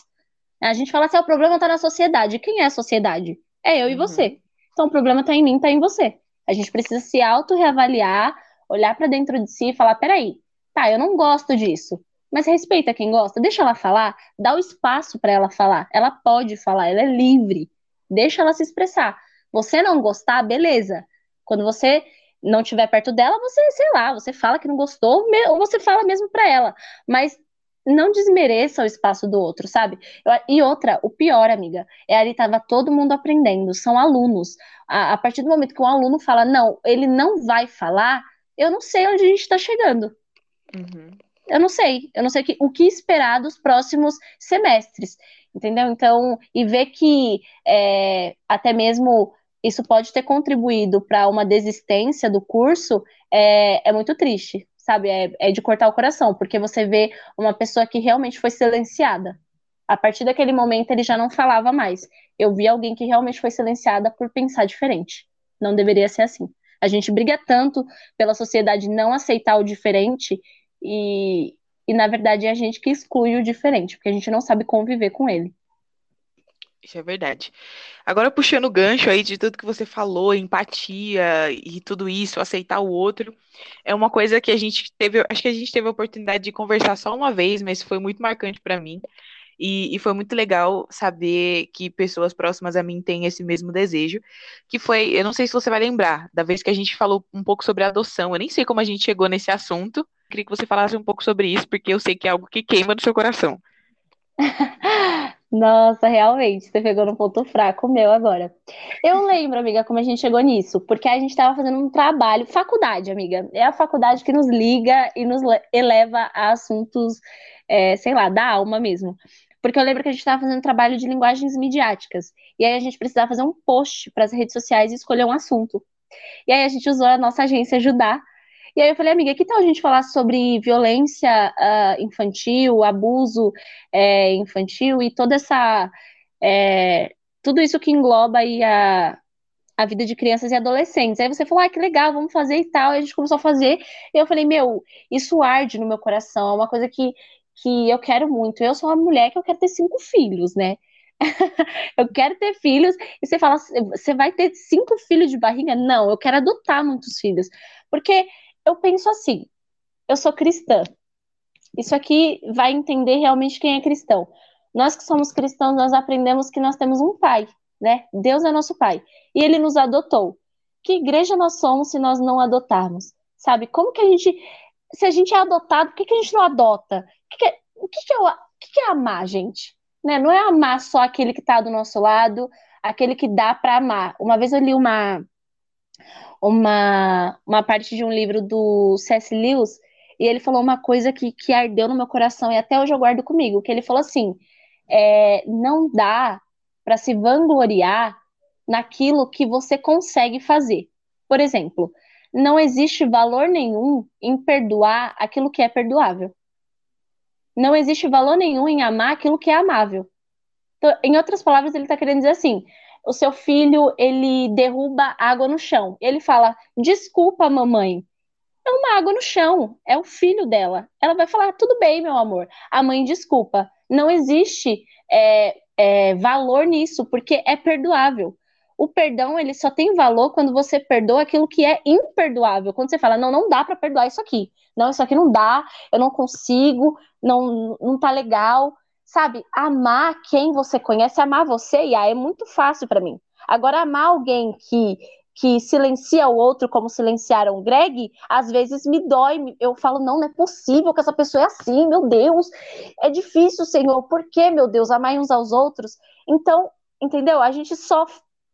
A gente fala assim, ah, o problema tá na sociedade. Quem é a sociedade? É eu uhum. e você. Então o problema tá em mim, tá em você. A gente precisa se auto-reavaliar, olhar para dentro de si e falar, peraí, tá, eu não gosto disso mas respeita quem gosta, deixa ela falar, dá o espaço para ela falar. Ela pode falar, ela é livre. Deixa ela se expressar. Você não gostar, beleza. Quando você não estiver perto dela, você, sei lá, você fala que não gostou, ou você fala mesmo para ela. Mas não desmereça o espaço do outro, sabe? E outra, o pior, amiga, é ali tava todo mundo aprendendo, são alunos. A, a partir do momento que um aluno fala, não, ele não vai falar, eu não sei onde a gente está chegando. Uhum eu não sei, eu não sei que, o que esperar dos próximos semestres, entendeu? Então, e ver que é, até mesmo isso pode ter contribuído para uma desistência do curso é, é muito triste, sabe? É, é de cortar o coração, porque você vê uma pessoa que realmente foi silenciada. A partir daquele momento ele já não falava mais. Eu vi alguém que realmente foi silenciada por pensar diferente. Não deveria ser assim. A gente briga tanto pela sociedade não aceitar o diferente e, e na verdade é a gente que exclui o diferente, porque a gente não sabe conviver com ele. Isso é verdade. Agora, puxando o gancho aí de tudo que você falou, empatia e tudo isso, aceitar o outro, é uma coisa que a gente teve, acho que a gente teve a oportunidade de conversar só uma vez, mas foi muito marcante para mim. E, e, foi muito legal saber que pessoas próximas a mim têm esse mesmo desejo. Que foi, eu não sei se você vai lembrar, da vez que a gente falou um pouco sobre adoção. Eu nem sei como a gente chegou nesse assunto. Queria que você falasse um pouco sobre isso, porque eu sei que é algo que queima no seu coração. Nossa, realmente, você pegou no ponto fraco meu agora. Eu lembro, amiga, como a gente chegou nisso, porque a gente estava fazendo um trabalho, faculdade, amiga. É a faculdade que nos liga e nos eleva a assuntos, é, sei lá, da alma mesmo. Porque eu lembro que a gente estava fazendo um trabalho de linguagens midiáticas. E aí a gente precisava fazer um post para as redes sociais e escolher um assunto. E aí a gente usou a nossa agência ajudar e aí eu falei, amiga, que tal a gente falar sobre violência uh, infantil, abuso é, infantil e toda essa. É, tudo isso que engloba aí a, a vida de crianças e adolescentes. Aí você falou, ah, que legal, vamos fazer e tal. E a gente começou a fazer. E eu falei, meu, isso arde no meu coração, é uma coisa que, que eu quero muito. Eu sou uma mulher que eu quero ter cinco filhos, né? eu quero ter filhos. E você fala, você vai ter cinco filhos de barriga? Não, eu quero adotar muitos filhos. Porque eu penso assim, eu sou cristã. Isso aqui vai entender realmente quem é cristão. Nós que somos cristãos, nós aprendemos que nós temos um pai, né? Deus é nosso pai. E ele nos adotou. Que igreja nós somos se nós não adotarmos? Sabe? Como que a gente. Se a gente é adotado, por que, que a gente não adota? O que, que, é, o que, que, é, o que, que é amar, gente? Né? Não é amar só aquele que está do nosso lado, aquele que dá para amar. Uma vez eu li uma, uma, uma parte de um livro do C.S. Lewis e ele falou uma coisa que, que ardeu no meu coração e até hoje eu guardo comigo, que ele falou assim, é, não dá para se vangloriar naquilo que você consegue fazer. Por exemplo, não existe valor nenhum em perdoar aquilo que é perdoável. Não existe valor nenhum em amar aquilo que é amável. Então, em outras palavras, ele está querendo dizer assim: o seu filho ele derruba água no chão. Ele fala: "Desculpa, mamãe". É uma água no chão, é o filho dela. Ela vai falar: "Tudo bem, meu amor". A mãe desculpa. Não existe é, é, valor nisso, porque é perdoável. O perdão ele só tem valor quando você perdoa aquilo que é imperdoável. Quando você fala, não, não dá para perdoar isso aqui. Não, isso aqui não dá, eu não consigo, não, não tá legal sabe, amar quem você conhece, amar você, e aí é muito fácil para mim. Agora, amar alguém que que silencia o outro como silenciaram o Greg, às vezes me dói. Eu falo, não, não é possível que essa pessoa é assim, meu Deus. É difícil, Senhor. Por que, meu Deus, amar uns aos outros? Então, entendeu? A gente só,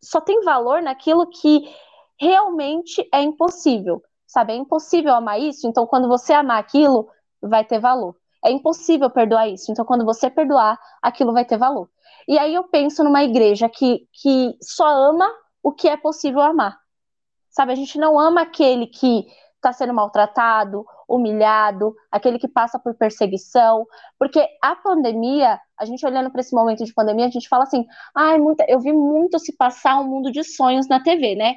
só tem valor naquilo que realmente é impossível. Sabe? É impossível amar isso. Então, quando você amar aquilo, vai ter valor. É impossível perdoar isso. Então, quando você perdoar, aquilo vai ter valor. E aí eu penso numa igreja que, que só ama o que é possível amar. Sabe, a gente não ama aquele que está sendo maltratado, humilhado, aquele que passa por perseguição, porque a pandemia, a gente olhando para esse momento de pandemia, a gente fala assim, ai, muita, eu vi muito se passar um mundo de sonhos na TV, né?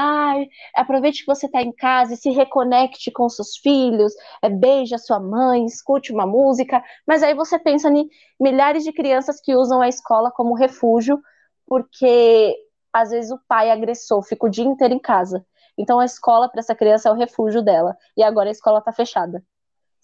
Ai, aproveite que você está em casa e se reconecte com seus filhos, é, beije a sua mãe, escute uma música. Mas aí você pensa em milhares de crianças que usam a escola como refúgio, porque às vezes o pai agressor fica o dia inteiro em casa. Então a escola para essa criança é o refúgio dela. E agora a escola está fechada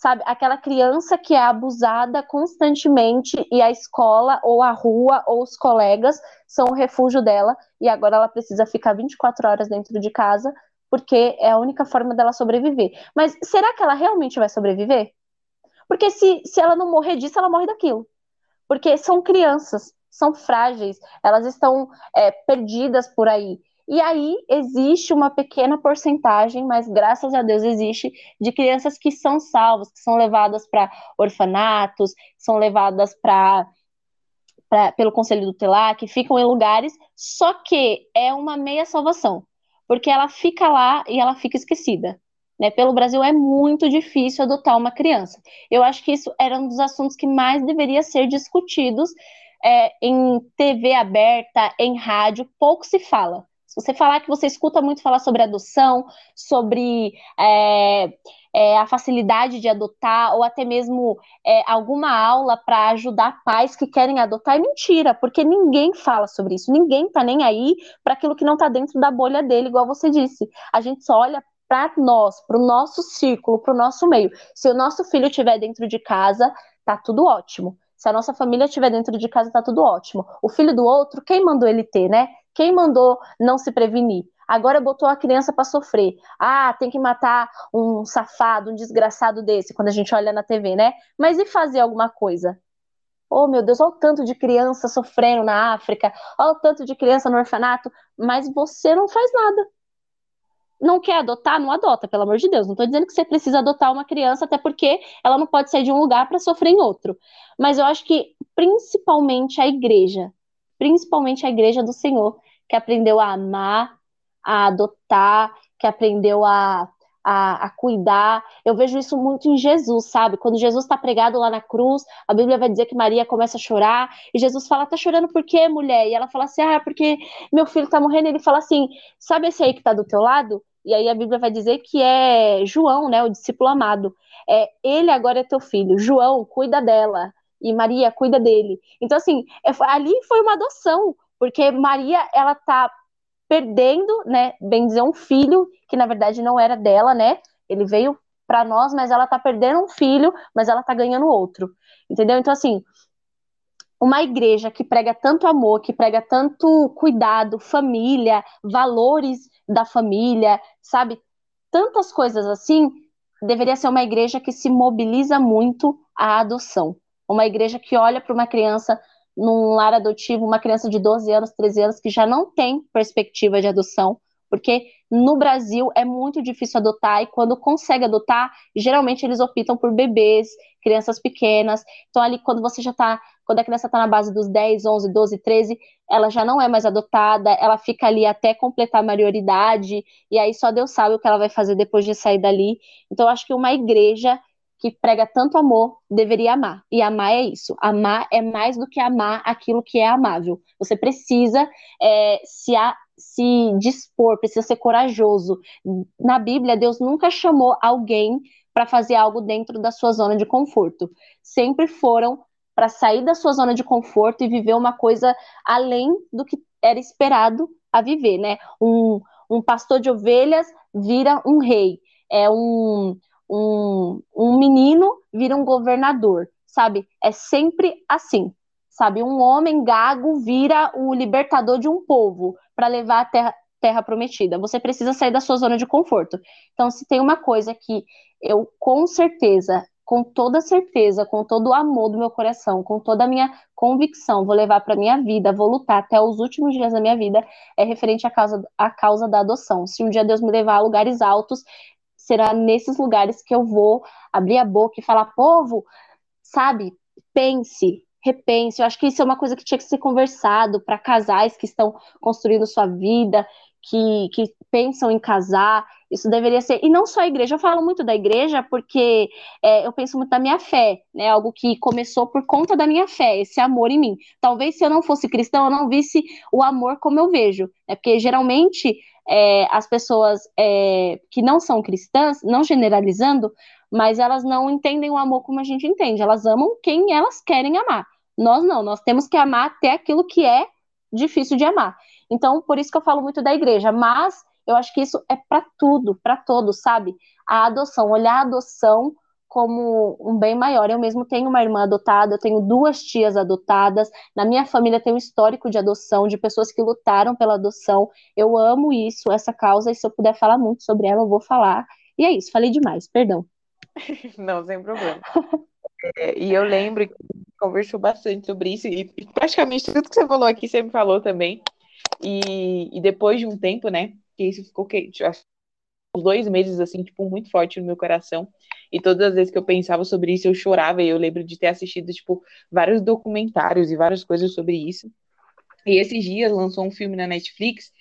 sabe? Aquela criança que é abusada constantemente e a escola ou a rua ou os colegas são o refúgio dela e agora ela precisa ficar 24 horas dentro de casa porque é a única forma dela sobreviver. Mas será que ela realmente vai sobreviver? Porque se, se ela não morrer disso, ela morre daquilo. Porque são crianças, são frágeis, elas estão é, perdidas por aí. E aí existe uma pequena porcentagem, mas graças a Deus existe, de crianças que são salvas, que são levadas para orfanatos, são levadas para pelo conselho tutelar, que ficam em lugares, só que é uma meia salvação, porque ela fica lá e ela fica esquecida. Né? Pelo Brasil é muito difícil adotar uma criança. Eu acho que isso era um dos assuntos que mais deveria ser discutidos é, em TV aberta, em rádio, pouco se fala Se você falar que você escuta muito falar sobre adoção, sobre é, é, a facilidade de adotar, ou até mesmo é, alguma aula para ajudar pais que querem adotar, é mentira, porque ninguém fala sobre isso, ninguém tá nem aí para aquilo que não tá dentro da bolha dele, igual você disse. A gente só olha para nós, para o nosso círculo, para o nosso meio. Se o nosso filho estiver dentro de casa, tá tudo ótimo. Se a nossa família estiver dentro de casa, tá tudo ótimo. O filho do outro, quem mandou ele ter, né? Quem mandou não se prevenir? Agora botou a criança para sofrer. Ah, tem que matar um safado, um desgraçado desse, quando a gente olha na TV, né? Mas e fazer alguma coisa? Oh, meu Deus, olha o tanto de criança sofrendo na África, olha o tanto de criança no orfanato, mas você não faz nada. Não quer adotar? Não adota, pelo amor de Deus. Não estou dizendo que você precisa adotar uma criança, até porque ela não pode sair de um lugar para sofrer em outro. Mas eu acho que principalmente a igreja, principalmente a igreja do Senhor, que aprendeu a amar, a adotar, que aprendeu a, a, a, cuidar. Eu vejo isso muito em Jesus, sabe? Quando Jesus está pregado lá na cruz, a Bíblia vai dizer que Maria começa a chorar, e Jesus fala: tá chorando por quê, mulher? E ela fala assim: ah, porque meu filho tá morrendo. Ele fala assim: sabe esse aí que tá do teu lado? E aí a Bíblia vai dizer que é João, né, o discípulo amado. É, ele agora é teu filho. João, cuida dela. E Maria, cuida dele. Então, assim, é, ali foi uma adoção, porque Maria, ela tá perdendo, né, bem dizer, um filho que na verdade não era dela, né? Ele veio para nós, mas ela tá perdendo um filho, mas ela tá ganhando outro. Entendeu? Então assim, uma igreja que prega tanto amor, que prega tanto cuidado, família, valores da família, sabe? Tantas coisas assim, deveria ser uma igreja que se mobiliza muito à adoção. Uma igreja que olha para uma criança num lar adotivo uma criança de 12 anos, 13 anos que já não tem perspectiva de adoção, porque no Brasil é muito difícil adotar e quando consegue adotar, geralmente eles optam por bebês, crianças pequenas. Então ali quando você já tá, quando a criança está na base dos 10, 11, 12, 13, ela já não é mais adotada, ela fica ali até completar a maioridade e aí só Deus sabe o que ela vai fazer depois de sair dali. Então acho que uma igreja que prega tanto amor deveria amar. E amar é isso. Amar é mais do que amar aquilo que é amável. Você precisa é, se, a, se dispor, precisa ser corajoso. Na Bíblia, Deus nunca chamou alguém para fazer algo dentro da sua zona de conforto. Sempre foram para sair da sua zona de conforto e viver uma coisa além do que era esperado a viver, né? Um, um pastor de ovelhas vira um rei. É um, um, um menino vira um governador, sabe? É sempre assim, sabe? Um homem gago vira o libertador de um povo para levar a terra, terra prometida. Você precisa sair da sua zona de conforto. Então, se tem uma coisa que eu com certeza, com toda certeza, com todo o amor do meu coração, com toda a minha convicção, vou levar para minha vida, vou lutar até os últimos dias da minha vida, é referente à causa, à causa da adoção. Se um dia Deus me levar a lugares altos, será nesses lugares que eu vou abrir a boca e falar, povo, sabe, pense, repense. Eu acho que isso é uma coisa que tinha que ser conversado para casais que estão construindo sua vida, que, que pensam em casar. Isso deveria ser. E não só a igreja, eu falo muito da igreja porque é, eu penso muito da minha fé, né? Algo que começou por conta da minha fé, esse amor em mim. Talvez se eu não fosse cristão, eu não visse o amor como eu vejo. Né? Porque geralmente é, as pessoas é, que não são cristãs, não generalizando, mas elas não entendem o amor como a gente entende. Elas amam quem elas querem amar. Nós não, nós temos que amar até aquilo que é difícil de amar. Então, por isso que eu falo muito da igreja, mas eu acho que isso é para tudo, para todos, sabe? A adoção, olhar a adoção como um bem maior. Eu mesmo tenho uma irmã adotada, eu tenho duas tias adotadas, na minha família tem um histórico de adoção, de pessoas que lutaram pela adoção. Eu amo isso, essa causa, e se eu puder falar muito sobre ela, eu vou falar. E é isso, falei demais, perdão. Não, sem problema. É, e eu lembro que conversou bastante sobre isso, e praticamente tudo que você falou aqui, você me falou também. E, e depois de um tempo, né, que isso ficou que, uns dois meses, assim, tipo, muito forte no meu coração. E todas as vezes que eu pensava sobre isso, eu chorava. E eu lembro de ter assistido, tipo, vários documentários e várias coisas sobre isso. E esses dias lançou um filme na Netflix,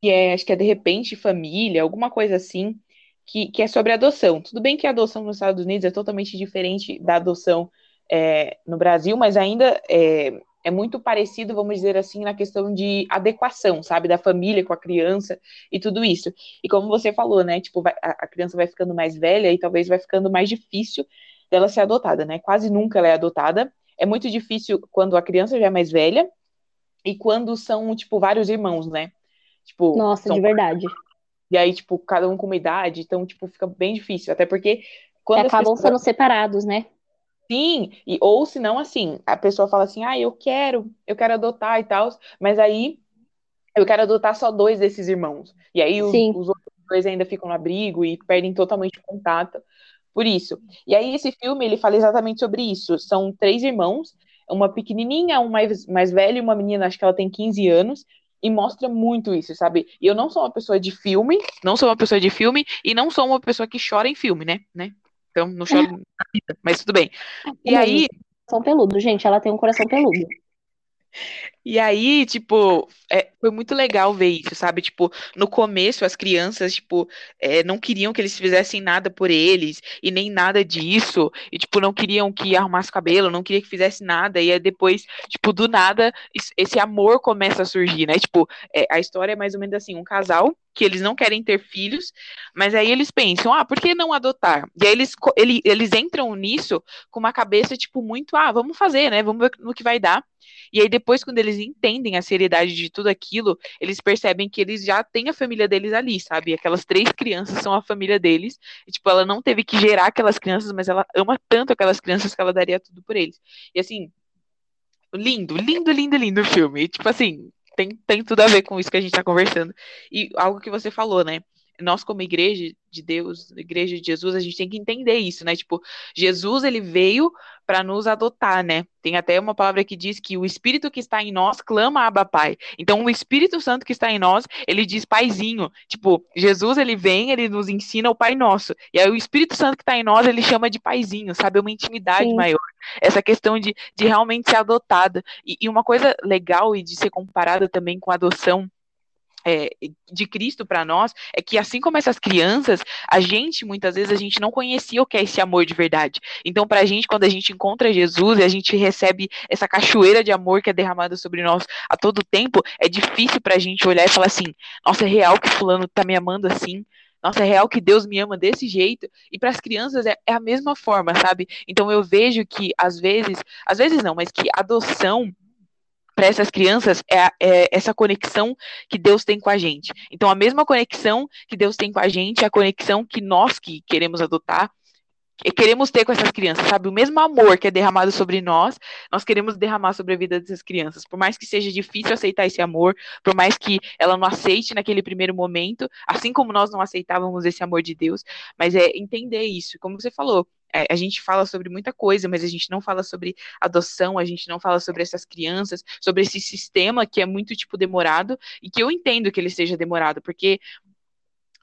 que é, acho que é De Repente Família, alguma coisa assim, que, que é sobre adoção. Tudo bem que a adoção nos Estados Unidos é totalmente diferente da adoção é, no Brasil, mas ainda é, é muito parecido, vamos dizer assim, na questão de adequação, sabe, da família com a criança e tudo isso. E como você falou, né, tipo, vai, a, criança vai ficando mais velha e talvez vai ficando mais difícil dela ser adotada, né? Quase nunca ela é adotada. É muito difícil quando a criança já é mais velha e quando são, tipo, vários irmãos, né? Tipo, Nossa, de verdade. E aí, tipo, cada um com uma idade, então, tipo, fica bem difícil. Até porque. Quando acabam pessoas... sendo separados, né? Sim, e, ou se não, assim, a pessoa fala assim, ah, eu quero, eu quero adotar e tal, mas aí eu quero adotar só dois desses irmãos. E aí os, os, outros dois ainda ficam no abrigo e perdem totalmente o contato por isso. E aí esse filme, ele fala exatamente sobre isso. São três irmãos, uma pequenininha, um mais, mais velho e uma menina, acho que ela tem 15 anos, e mostra muito isso, sabe? E eu não sou uma pessoa de filme, não sou uma pessoa de filme e não sou uma pessoa que chora em filme, né? né? Então, não choro mas tudo bem. E aí. Coração peludo, gente, ela tem um coração peludo. E aí, tipo, é, foi muito legal ver isso, sabe? Tipo, no começo as crianças, tipo, é, não queriam que eles fizessem nada por eles e nem nada disso. E, tipo, não queriam que arrumasse cabelo, não queria que fizesse nada. E aí depois, tipo, do nada, esse amor começa a surgir, né? Tipo, é, a história é mais ou menos assim, um casal que eles não querem ter filhos, mas aí eles pensam, ah, por que não adotar? E aí eles, ele, eles entram nisso com uma cabeça, tipo, muito, ah, vamos fazer, né? Vamos ver no que vai dar. E aí depois, quando eles entendem a seriedade de tudo aquilo, eles percebem que eles já têm a família deles ali, sabe? Aquelas três crianças são a família deles. E, tipo, ela não teve que gerar aquelas crianças, mas ela ama tanto aquelas crianças que ela daria tudo por eles. E assim, lindo, lindo, lindo, lindo o filme. E, tipo assim, tem, tem tudo a ver com isso que a gente está conversando. E algo que você falou, né? Nós, como igreja de Deus, igreja de Jesus, a gente tem que entender isso, né? Tipo, Jesus, ele veio para nos adotar, né? Tem até uma palavra que diz que o Espírito que está em nós clama Abba Pai. Então, o Espírito Santo que está em nós, ele diz Paizinho. Tipo, Jesus, ele vem, ele nos ensina o Pai Nosso. E aí, o Espírito Santo que está em nós, ele chama de Paizinho, sabe? Uma intimidade Sim. maior. Essa questão de, de realmente ser adotada. E, e uma coisa legal e de ser comparada também com a adoção é, de Cristo para nós é que assim como essas crianças, a gente muitas vezes a gente não conhecia o que é esse amor de verdade. Então para a gente quando a gente encontra Jesus e a gente recebe essa cachoeira de amor que é derramada sobre nós a todo tempo, é difícil para a gente olhar e falar assim: "Nossa, é real que fulano tá me amando assim?" Nossa, é real que Deus me ama desse jeito. E para as crianças é, é a mesma forma, sabe? Então eu vejo que às vezes, às vezes não, mas que adoção para essas crianças é, é, essa conexão que Deus tem com a gente. Então, a mesma conexão que Deus tem com a gente, é a conexão que nós que queremos adotar, queremos ter com essas crianças, sabe? O mesmo amor que é derramado sobre nós, nós queremos derramar sobre a vida dessas crianças. Por mais que seja difícil aceitar esse amor, por mais que ela não aceite naquele primeiro momento, assim como nós não aceitávamos esse amor de Deus, mas é entender isso. Como você falou, a gente fala sobre muita coisa, mas a gente não fala sobre adoção, a gente não fala sobre essas crianças, sobre esse sistema que é muito, tipo, demorado, e que eu entendo que ele seja demorado, porque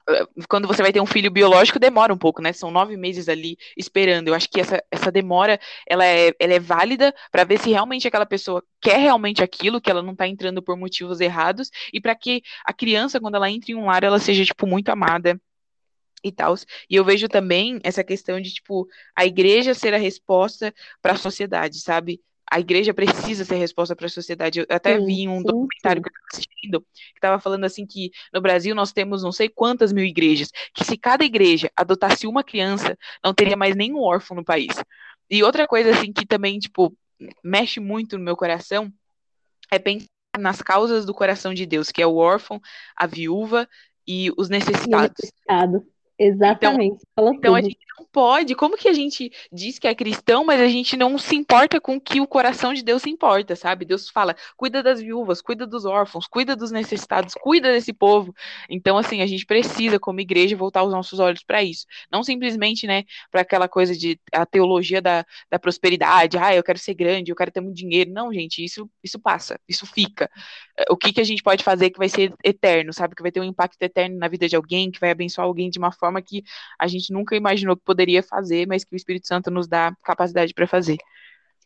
eh, quando você vai ter um filho biológico, demora um pouco, né? São nove meses ali esperando. Eu acho que essa, essa demora, ela é, ela é válida para ver se realmente aquela pessoa quer realmente aquilo, que ela não está entrando por motivos errados, e para que a criança, quando ela entra em um lar, ela seja, tipo, muito amada, e tal. E eu vejo também essa questão de, tipo, a igreja ser a resposta para a sociedade, sabe? A igreja precisa ser a resposta para a sociedade. Eu até sim, vi um documentário sim. que eu estava assistindo que estava falando assim que no Brasil nós temos não sei quantas mil igrejas, que se cada igreja adotasse uma criança, não teria mais nenhum órfão no país. E outra coisa assim que também, tipo, mexe muito no meu coração é pensar nas causas do coração de Deus, que é o órfão, a viúva e os necessitados. necessitado. Exatamente. Então, então a gente não pode. Como que a gente diz que é cristão, mas a gente não se importa com o que o coração de Deus se importa, sabe? Deus fala: cuida das viúvas, cuida dos órfãos, cuida dos necessitados, cuida desse povo. Então, assim, a gente precisa, como igreja, voltar os nossos olhos para isso. Não simplesmente, né, para aquela coisa de a teologia da, da prosperidade, ah, eu quero ser grande, eu quero ter muito dinheiro. Não, gente, isso, isso passa, isso fica. O que, que a gente pode fazer que vai ser eterno, sabe? Que vai ter um impacto eterno na vida de alguém, que vai abençoar alguém de uma forma que a gente nunca imaginou poderia fazer, mas que o Espírito Santo nos dá capacidade para fazer.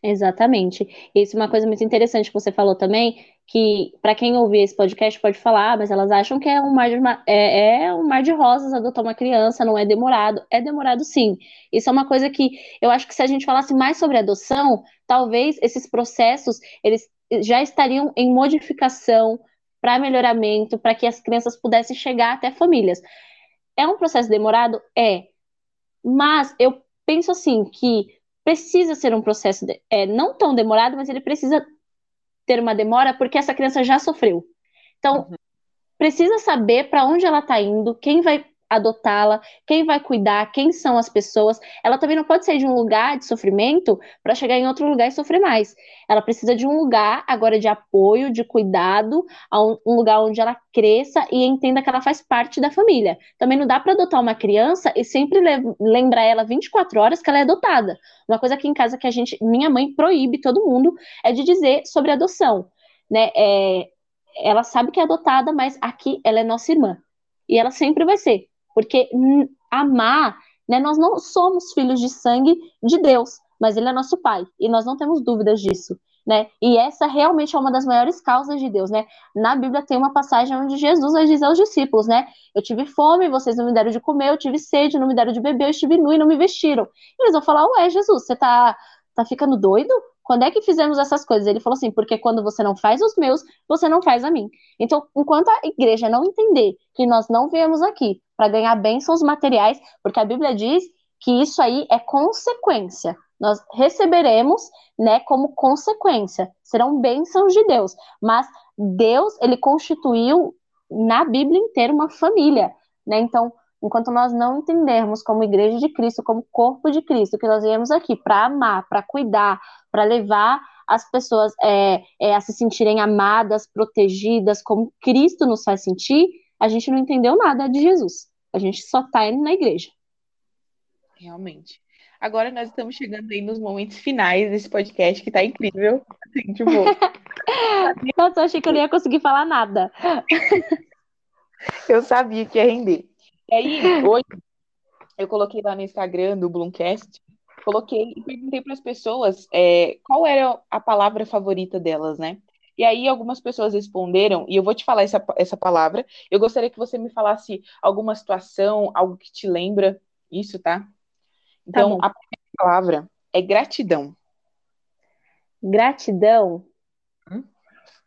Exatamente. Isso é uma coisa muito interessante que você falou também, que para quem ouvir esse podcast pode falar, ah, mas elas acham que é um mar de, é, é um mar de rosas adotar uma criança, não é demorado. É demorado sim. Isso é uma coisa que eu acho que se a gente falasse mais sobre adoção, talvez esses processos eles já estariam em modificação para melhoramento, para que as crianças pudessem chegar até famílias. É um processo demorado? É. Mas eu penso assim que precisa ser um processo de, é, não tão demorado, mas ele precisa ter uma demora porque essa criança já sofreu. Então, uhum. precisa saber para onde ela está indo, quem vai adotá-la, quem vai cuidar, quem são as pessoas. Ela também não pode sair de um lugar de sofrimento para chegar em outro lugar e sofrer mais. Ela precisa de um lugar agora de apoio, de cuidado, um lugar onde ela cresça e entenda que ela faz parte da família. Também não dá para adotar uma criança e sempre lembrar ela 24 horas que ela é adotada. Uma coisa aqui em casa que a gente, minha mãe proíbe todo mundo é de dizer sobre adoção, né? É, ela sabe que é adotada, mas aqui ela é nossa irmã. E ela sempre vai ser. Porque amar, né, nós não somos filhos de sangue de Deus, mas ele é nosso pai, e nós não temos dúvidas disso. Né? E essa realmente é uma das maiores causas de Deus, né? Na Bíblia tem uma passagem onde Jesus vai dizer aos discípulos, né? Eu tive fome, vocês não me deram de comer, eu tive sede, não me deram de beber, eu estive nu e não me vestiram. E eles vão falar, ué, Jesus, você tá, tá ficando doido? Quando é que fizemos essas coisas? Ele falou assim: porque quando você não faz os meus, você não faz a mim. Então, enquanto a igreja não entender que nós não viemos aqui para ganhar bênçãos materiais, porque a Bíblia diz que isso aí é consequência. Nós receberemos, né, como consequência. Serão bênçãos de Deus. Mas Deus, ele constituiu na Bíblia inteira uma família, né? Então, enquanto nós não entendermos como igreja de Cristo, como corpo de Cristo, que nós viemos aqui para amar, para cuidar, para levar as pessoas é, é, a se sentirem amadas, protegidas, como Cristo nos faz sentir, a gente não entendeu nada de Jesus. A gente só está indo na igreja. Realmente. Agora nós estamos chegando aí nos momentos finais desse podcast, que está incrível. Assim, tipo... Nossa, eu achei que eu não ia conseguir falar nada. eu sabia que ia render. E aí, hoje, eu coloquei lá no Instagram do Bloomcast, coloquei e perguntei para as pessoas é, qual era a palavra favorita delas, né? E aí algumas pessoas responderam, e eu vou te falar essa, essa palavra. Eu gostaria que você me falasse alguma situação, algo que te lembra isso, tá? Então, tá a primeira palavra é gratidão. Gratidão? Hum?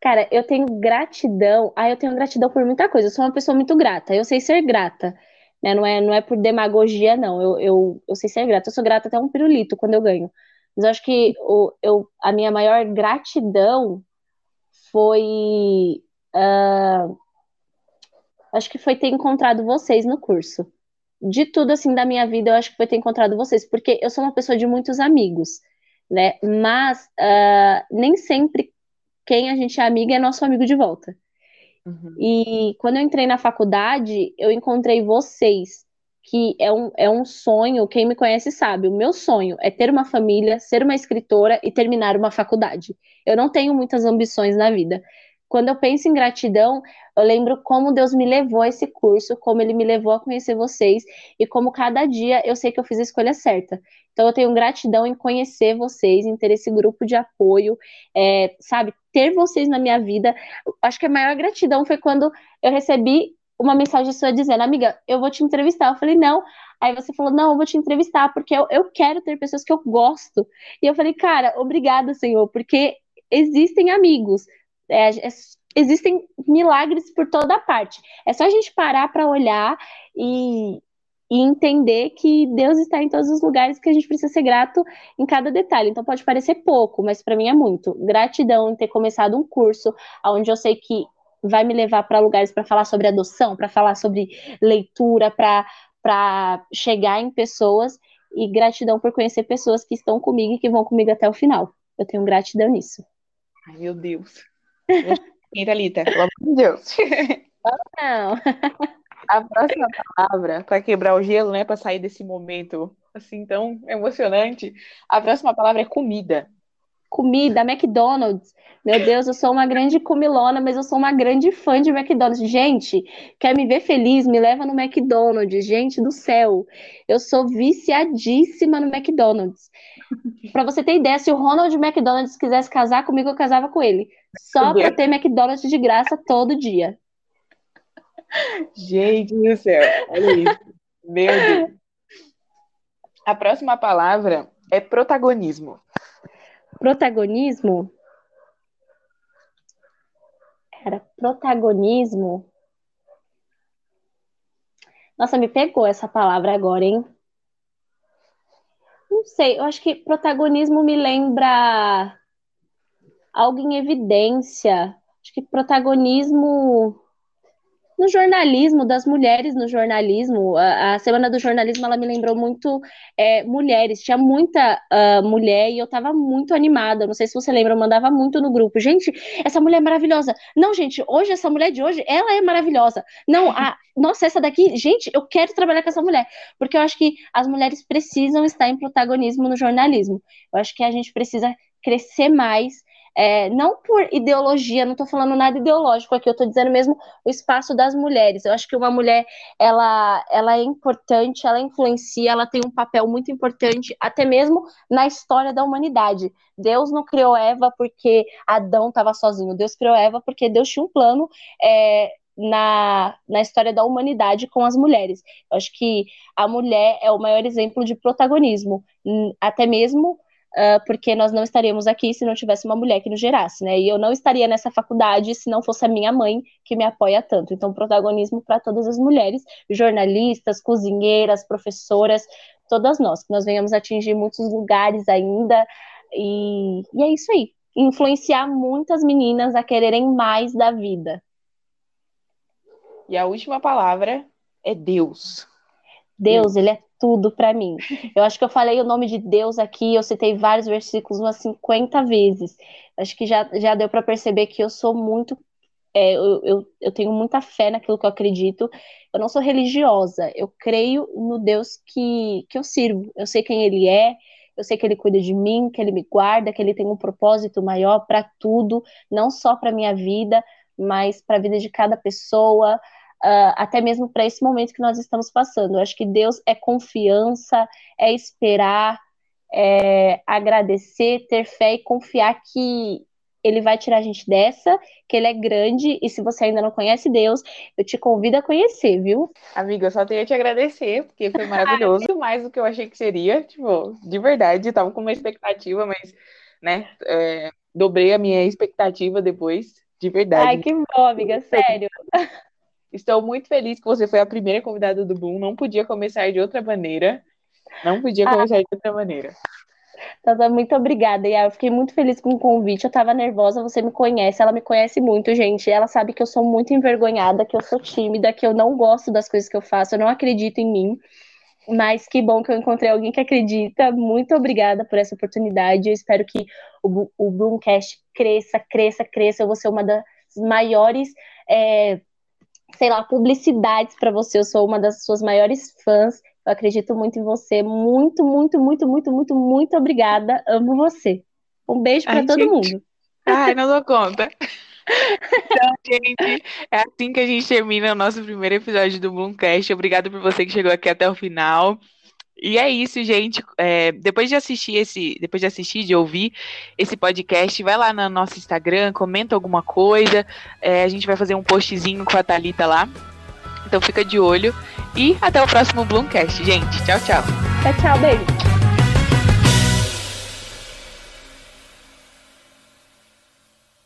Cara, eu tenho gratidão. Ah, eu tenho gratidão por muita coisa. Eu sou uma pessoa muito grata. Eu sei ser grata. Né? Não, é, não é por demagogia, não. Eu, eu, eu sei ser grata. Eu sou grata até um pirulito quando eu ganho. Mas eu acho que o, eu, a minha maior gratidão foi. Uh, acho que foi ter encontrado vocês no curso. De tudo assim da minha vida, eu acho que foi ter encontrado vocês, porque eu sou uma pessoa de muitos amigos, né? Mas uh, nem sempre quem a gente é amiga é nosso amigo de volta. Uhum. E quando eu entrei na faculdade, eu encontrei vocês, que é um, é um sonho, quem me conhece sabe, o meu sonho é ter uma família, ser uma escritora e terminar uma faculdade. Eu não tenho muitas ambições na vida. Quando eu penso em gratidão, eu lembro como Deus me levou a esse curso, como Ele me levou a conhecer vocês e como cada dia eu sei que eu fiz a escolha certa. Então eu tenho gratidão em conhecer vocês, em ter esse grupo de apoio, é, sabe, ter vocês na minha vida. Acho que a maior gratidão foi quando eu recebi uma mensagem sua dizendo, amiga, eu vou te entrevistar. Eu falei, não. Aí você falou, não, eu vou te entrevistar, porque eu, eu quero ter pessoas que eu gosto. E eu falei, cara, obrigada, Senhor, porque existem amigos. É, é, existem milagres por toda parte. É só a gente parar para olhar e, e entender que Deus está em todos os lugares que a gente precisa ser grato em cada detalhe. Então pode parecer pouco, mas para mim é muito. Gratidão em ter começado um curso onde eu sei que vai me levar para lugares para falar sobre adoção, para falar sobre leitura, para chegar em pessoas e gratidão por conhecer pessoas que estão comigo e que vão comigo até o final. Eu tenho gratidão nisso. Ai, meu Deus. Quem, Thalita? Pelo amor de Deus. Não. A próxima palavra, para quebrar o gelo, né, para sair desse momento assim tão emocionante, a próxima palavra é comida. Comida, McDonald's. Meu Deus, eu sou uma grande comilona, mas eu sou uma grande fã de McDonald's. Gente, quer me ver feliz? Me leva no McDonald's. Gente do céu, eu sou viciadíssima no McDonald's. Para você ter ideia, se o Ronald McDonald's quisesse casar comigo, eu casava com ele. Só para ter McDonald's de graça todo dia. Gente do céu, olha isso. Meu Deus. A próxima palavra é protagonismo. Protagonismo? Cara, protagonismo. Nossa, me pegou essa palavra agora, hein? Não sei, eu acho que protagonismo me lembra algo em evidência. Acho que protagonismo no jornalismo, das mulheres no jornalismo. A, a, Semana do Jornalismo, ela me lembrou muito é, mulheres. Tinha muita uh, mulher e eu tava muito animada. Não sei se você lembra, eu mandava muito no grupo. Gente, essa mulher é maravilhosa. Não, gente, hoje, essa mulher de hoje, ela é maravilhosa. Não, a, nossa, essa daqui, gente, eu quero trabalhar com essa mulher. Porque eu acho que as mulheres precisam estar em protagonismo no jornalismo. Eu acho que a gente precisa crescer mais é, não por ideologia, não estou falando nada ideológico aqui, eu estou dizendo mesmo o espaço das mulheres. Eu acho que uma mulher, ela, ela é importante, ela influencia, ela tem um papel muito importante, até mesmo na história da humanidade. Deus não criou Eva porque Adão estava sozinho, Deus criou Eva porque Deus tinha um plano é, na, na história da humanidade com as mulheres. Eu acho que a mulher é o maior exemplo de protagonismo, até mesmo uh, porque nós não estaríamos aqui se não tivesse uma mulher que nos gerasse, né? E eu não estaria nessa faculdade se não fosse a minha mãe que me apoia tanto. Então, protagonismo para todas as mulheres, jornalistas, cozinheiras, professoras, todas nós, que nós venhamos atingir muitos lugares ainda. E, e é isso aí. Influenciar muitas meninas a quererem mais da vida. E a última palavra é Deus. Deus, ele é tudo para mim. Eu acho que eu falei o nome de Deus aqui, eu citei vários versículos umas 50 vezes. Acho que já, já deu para perceber que eu sou muito. É, eu, eu, eu tenho muita fé naquilo que eu acredito. Eu não sou religiosa, eu creio no Deus que, que eu sirvo. Eu sei quem Ele é, eu sei que Ele cuida de mim, que Ele me guarda, que Ele tem um propósito maior para tudo, não só para minha vida, mas para a vida de cada pessoa uh, até mesmo para esse momento que nós estamos passando. Eu acho que Deus é confiança, é esperar, é agradecer, ter fé e confiar que ele vai tirar a gente dessa, que ele é grande, e se você ainda não conhece Deus, eu te convido a conhecer, viu? Amiga, eu só tenho que te agradecer, porque foi maravilhoso, mais do que eu achei que seria, tipo, de verdade, tava com uma expectativa, mas, né, é, dobrei a minha expectativa depois, de verdade. Ai, que bom, amiga, sério. Estou muito feliz que você foi a primeira convidada do Boom. Não podia começar de outra maneira. Não podia ah. começar de outra maneira. Tata, muito obrigada, e Eu fiquei muito feliz com o convite. Eu tava nervosa, você me conhece, ela me conhece muito, gente. Ela sabe que eu sou muito envergonhada, que eu sou tímida, que eu não gosto das coisas que eu faço, eu não acredito em mim. Mas que bom que eu encontrei alguém que acredita. Muito obrigada por essa oportunidade. Eu espero que o, o Bloomcast cresça, cresça, cresça. Eu vou ser uma das maiores. É, sei lá, publicidades para você. Eu sou uma das suas maiores fãs. Eu acredito muito em você. Muito, muito, muito, muito, muito, muito obrigada. Amo você. Um beijo para todo gente... mundo. Ai, não dou conta. Então, gente, é assim que a gente termina o nosso primeiro episódio do Bloomcast. Obrigado por você que chegou aqui até o final. E é isso, gente. É, depois de assistir esse, depois de assistir, de ouvir esse podcast, vai lá no nosso Instagram, comenta alguma coisa. É, a gente vai fazer um postzinho com a Thalita lá. Então fica de olho. E até o próximo Bloomcast, gente. Tchau, tchau. Tchau, tchau, beijo.